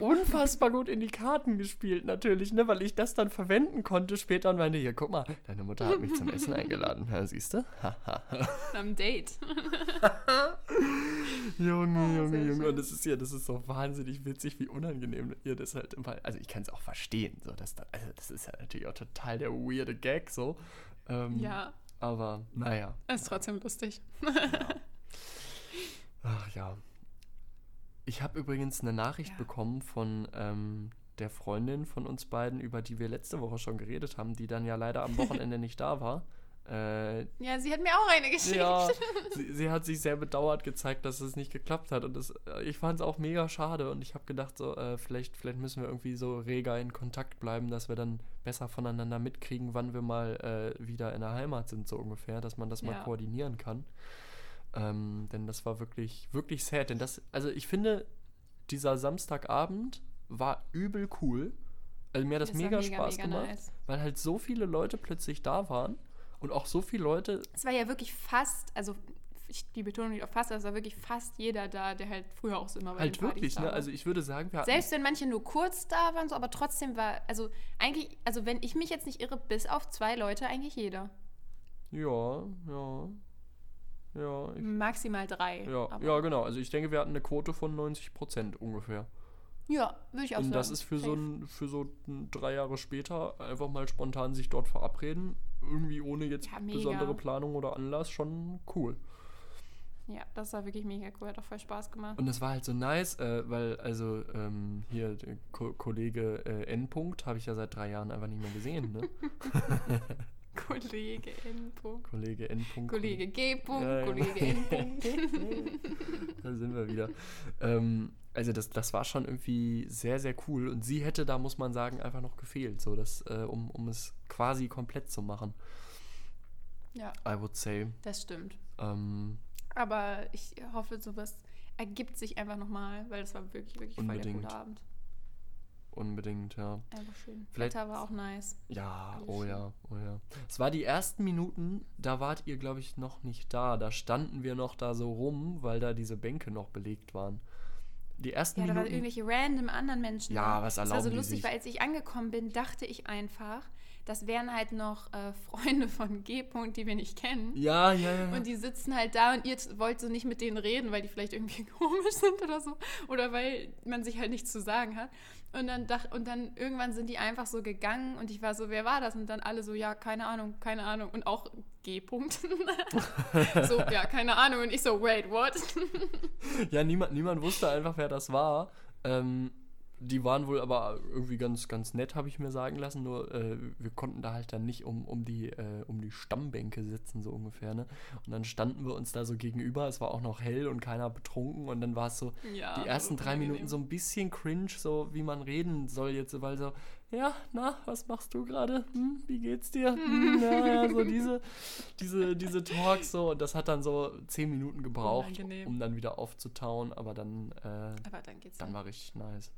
unfassbar gut in die Karten gespielt, natürlich, ne, weil ich das dann verwenden konnte später und meinte, hier, guck mal, deine Mutter hat mich zum [LAUGHS] Essen eingeladen. Ja, siehst du? [LAUGHS] Am Date. [LAUGHS] Junge, Oh, Junge, Junge. Und das ist ja, das ist so wahnsinnig witzig, wie unangenehm ihr das halt immer. Also ich kann es auch verstehen. So, dass da, also das ist ja natürlich auch total der weirde Gag so. Ähm, Ja, Aber naja. ist trotzdem lustig. Ach ja. Ich habe übrigens eine Nachricht Ja. bekommen von ähm, der Freundin von uns beiden, über die wir letzte Woche schon geredet haben, die dann ja leider am Wochenende [LAUGHS] nicht da war. äh, Ja, sie hat mir auch eine geschickt. ja, [LAUGHS] sie, sie hat sich sehr bedauert gezeigt, dass es nicht geklappt hat. Und das, äh, ich fand es auch mega schade. Und ich habe gedacht, so, äh, vielleicht, vielleicht müssen wir irgendwie so reger in Kontakt bleiben, dass wir dann besser voneinander mitkriegen, wann wir mal äh, wieder in der Heimat sind, so ungefähr, dass man das mal Ja. koordinieren kann. Ähm, denn das war wirklich, wirklich sad. Denn das, also ich finde, dieser Samstagabend war übel cool. Also mir hat das, Das war mega, mega, Spaß mega gemacht, nice. weil halt so viele Leute plötzlich da waren und auch so viele Leute Es war ja wirklich fast, also ich, die Betonung liegt auf fast, es war wirklich fast jeder da, der halt früher auch so immer bei halt wirklich, ne? war. Also ich würde sagen, wir hatten Selbst wenn manche nur kurz da waren, so, aber trotzdem war, also eigentlich, also wenn ich mich jetzt nicht irre, bis auf zwei Leute eigentlich jeder. Ja, ja. Ja, ich, Maximal drei. ja, ja, genau. Also ich denke, wir hatten eine Quote von 90 Prozent ungefähr. Ja, würde ich auch Und sagen. das ist für so, Safe. ein, für so ein drei Jahre später einfach mal spontan sich dort verabreden, irgendwie ohne jetzt Ja, besondere Planung oder Anlass, schon cool. Ja, das war wirklich mega cool, hat auch voll Spaß gemacht. Und es war halt so nice, äh, weil also ähm, hier der Ko Kollege äh, N. habe ich ja seit drei Jahren einfach nicht mehr gesehen, ne? [LAUGHS] [LAUGHS] [LAUGHS] Kollege N. -Punkt. Kollege N. -Punkt, Kollege G. -Punkt, Ja, ja. Kollege N. -Punkt. [LAUGHS] da sind wir wieder. Ähm, also das, das war schon irgendwie sehr, sehr cool. Und sie hätte da, muss man sagen, einfach noch gefehlt, so das, äh, um, um es quasi komplett zu machen, Ja, I would say. das stimmt. Ähm, Aber ich hoffe, sowas ergibt sich einfach nochmal, weil das war wirklich, wirklich voll der Unbedingt. gute Abend. Unbedingt, ja. Einfach schön. Vielleicht- Wetter war auch nice. Ja, Alles oh schön. ja, oh ja. Es war die ersten Minuten, da wart ihr, glaube ich, noch nicht da. Da standen wir noch da so rum, weil da diese Bänke noch belegt waren. Die ersten Ja, da waren Minuten. irgendwelche random anderen Menschen. Ja, was Das war so lustig, weil als ich angekommen bin, dachte ich einfach, das wären halt noch äh, Freunde von G. -Punkt, die wir nicht kennen. ja, ja, ja. Und die sitzen halt da und ihr wollt so nicht mit denen reden, weil die vielleicht irgendwie [LAUGHS] komisch sind oder so. Oder weil man sich halt nichts zu sagen hat. Und dann, dach, und dann irgendwann sind die einfach so gegangen und ich war so, wer war das? Und dann alle so, ja, keine Ahnung, keine Ahnung. Und auch G. -Punkt. [LAUGHS] so, ja, keine Ahnung. Und ich so, wait, what? [LAUGHS] Ja, niemand, niemand wusste einfach, wer das war. Ähm, die waren wohl aber irgendwie ganz, ganz nett, habe ich mir sagen lassen. Nur äh, wir konnten da halt dann nicht um, um, die, äh, um die Stammbänke sitzen, so ungefähr. Ne? Und dann standen wir uns da so gegenüber. Es war auch noch hell und keiner betrunken. Und dann war es so, Ja, die ersten drei unangenehm. Minuten so ein bisschen cringe, so wie man reden soll jetzt, weil so, ja, na, was machst du gerade? Hm, wie geht's dir? Hm, ja, ja, [LAUGHS] so diese, diese, diese Talks so. Und das hat dann so zehn Minuten gebraucht, Unangenehm. um dann wieder aufzutauen, aber dann, äh, Aber dann geht's dann war richtig nice.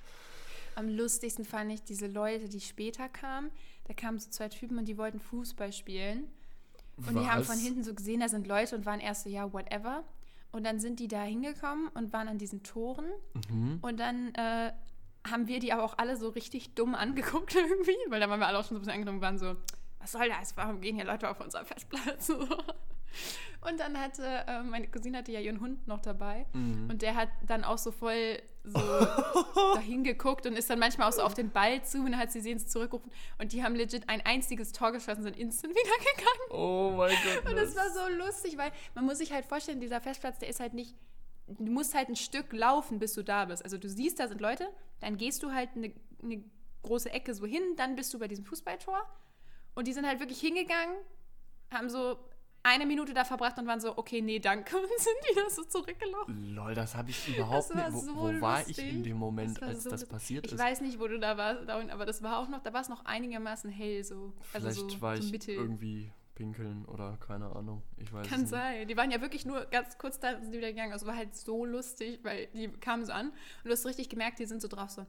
Am lustigsten fand ich diese Leute, die später kamen. Da kamen so zwei Typen und die wollten Fußball spielen. Und die haben Was? von hinten so gesehen, da sind Leute und waren erst so, ja, whatever. Und dann sind die da hingekommen und waren an diesen Toren. Mhm. Und dann äh, haben wir die aber auch alle so richtig dumm angeguckt [LAUGHS] irgendwie, weil da waren wir alle auch schon so ein bisschen angenommen und waren so, was soll das? Warum gehen hier Leute auf unser Festplatz? [LAUGHS] Und dann hatte, äh, meine Cousine hatte ja ihren Hund noch dabei. Mhm. Und der hat dann auch so voll so [LAUGHS] dahin geguckt und ist dann manchmal auch so auf den Ball zu und dann hat sie sehen zurückgerufen. Und die haben legit ein einziges Tor geschossen und sind instant [LAUGHS] wieder gegangen. Oh mein Gott. Und das war so lustig, weil man muss sich halt vorstellen, dieser Festplatz, der ist halt nicht, du musst halt ein Stück laufen, bis du da bist. Also du siehst, da sind Leute, dann gehst du halt eine, eine große Ecke so hin, dann bist du bei diesem Fußballtor. Und die sind halt wirklich hingegangen, haben so eine Minute da verbracht und waren so, okay, nee, danke, [LAUGHS] und sind wieder so zurückgelaufen. Lol, das habe ich überhaupt nicht. Wo, so wo war ich in dem Moment, Das als so das passiert Ich ist? weiß nicht, wo du da warst, aber das war auch noch, da war es noch einigermaßen hell so. Also Vielleicht so, war ich mittel. irgendwie pinkeln oder keine Ahnung. Ich weiß Kann sein. Die waren ja wirklich nur ganz kurz da sind wieder gegangen. Das war halt so lustig, weil die kamen so an und du hast richtig gemerkt, die sind so drauf so.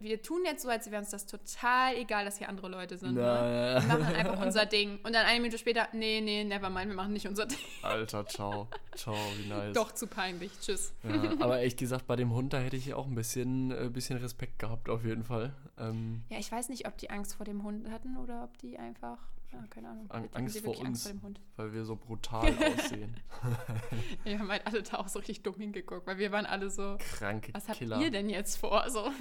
Wir tun jetzt so, als wäre uns das total egal, dass hier andere Leute sind. Ne? Na, Wir machen einfach unser Ding. Und dann eine Minute später, nee, nee, never mind, wir machen nicht unser Ding. Alter, ciao. Ciao, wie nice. Doch zu peinlich. Tschüss. Ja, aber ehrlich gesagt, bei dem Hund, da hätte ich auch ein bisschen, äh, bisschen Respekt gehabt, auf jeden Fall. Ähm, Ja, ich weiß nicht, ob die Angst vor dem Hund hatten oder ob die einfach, ja, keine Ahnung. Hatten Angst vor uns. Angst vor dem Hund. weil wir so brutal [LAUGHS] aussehen. [LAUGHS] Wir haben halt alle da auch so richtig dumm hingeguckt, weil wir waren alle so, Kranke was habt Killer. ihr denn jetzt vor? So, [LAUGHS]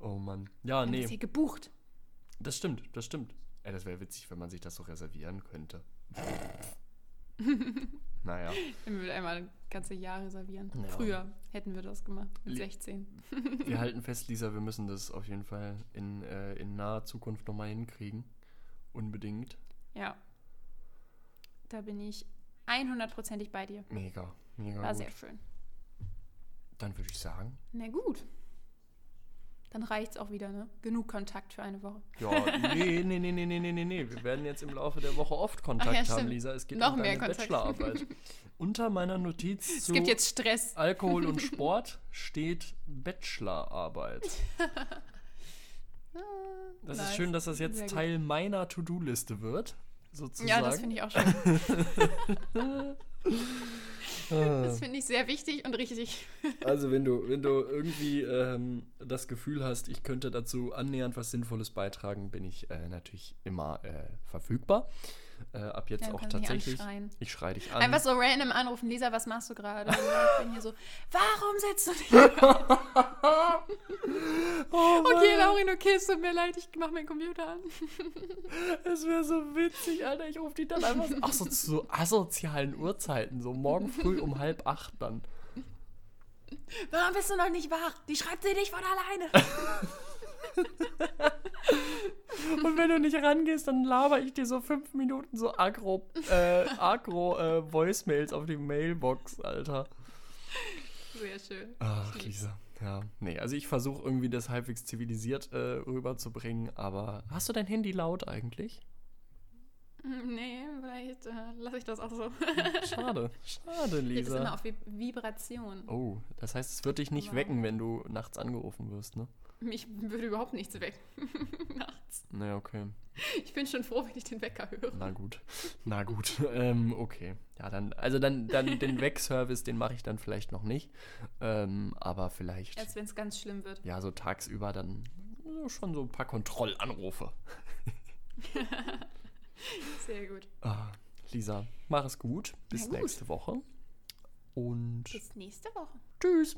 oh Mann. Ja, nee. nee, ist hier gebucht. das stimmt, das stimmt. Ey, das wäre witzig, wenn man sich das so reservieren könnte. Naja. Wenn wir einmal ein ganzes Jahr reservieren. Ja. Früher hätten wir das gemacht, mit Li- 16. Wir [LAUGHS] halten fest, Lisa, wir müssen das auf jeden Fall in, äh, in naher Zukunft nochmal hinkriegen. unbedingt. Ja. Da bin ich 100%ig bei dir. Mega, mega War gut. sehr schön. Dann würde ich sagen, Na gut. Dann reicht es auch wieder, ne? Genug Kontakt für eine Woche. Ja, nee, nee, nee, nee, nee, nee, nee. Wir werden jetzt im Laufe der Woche oft Kontakt ja, haben. Lisa. Es geht Noch um deine mehr Kontakt. Bachelorarbeit. Unter meiner Notiz [LAUGHS] es gibt jetzt Stress. Alkohol und [LAUGHS] Sport steht Bachelorarbeit. [LAUGHS] Ah, das nice. ist schön, dass das jetzt Teil meiner To-Do-Liste wird, sozusagen. Ja, das finde ich auch schön. Das finde ich sehr wichtig und richtig. [LAUGHS] Also wenn du, wenn du irgendwie ähm, das Gefühl hast, ich könnte dazu annähernd was Sinnvolles beitragen, bin ich äh, natürlich immer äh, verfügbar. Äh, ab jetzt Ja, auch tatsächlich. Ich schreie dich an. Einfach so random anrufen. Lisa, was machst du gerade? Und Ich bin hier so, warum sitzt du nicht? [LAUGHS] oh Okay, Laurin, okay, es tut mir leid, ich mach meinen Computer an. Es wäre so witzig, Alter. Ich rufe die dann einfach so, ach so, zu so asozialen Uhrzeiten, so morgen früh um halb acht dann. Warum bist du noch nicht wach? Die schreibt sie nicht von alleine. [LAUGHS] [LAUGHS] Und wenn du nicht rangehst, dann laber ich dir so fünf Minuten so agro, äh, agro äh, Voicemails auf die Mailbox, Alter. Sehr schön. Ach. Lisa. Ja, nee, also ich versuche irgendwie das halbwegs zivilisiert äh, rüberzubringen, aber hast du dein Handy laut eigentlich? Hm, Nee, vielleicht äh, lasse ich das auch so. Schade, [LAUGHS] schade, Geht es immer Lisa. auf Vib- Vibration. Oh, das heißt, es wird dich nicht Aber- wecken, wenn du nachts angerufen wirst, ne? Mich würde überhaupt nichts weg. [LAUGHS] Nachts. Na, okay. Ich bin schon froh, wenn ich den Wecker höre. Na gut. Na gut. [LAUGHS] Ähm, okay. Ja, dann, also dann, dann den [LAUGHS] Wegservice, den mache ich dann vielleicht noch nicht. Ähm, aber vielleicht, Erst wenn es ganz schlimm wird. ja, so tagsüber dann so schon so ein paar Kontrollanrufe. Sehr gut. Ah, Lisa, mach es gut. Bis gut. nächste Woche. Und Bis nächste Woche. tschüss.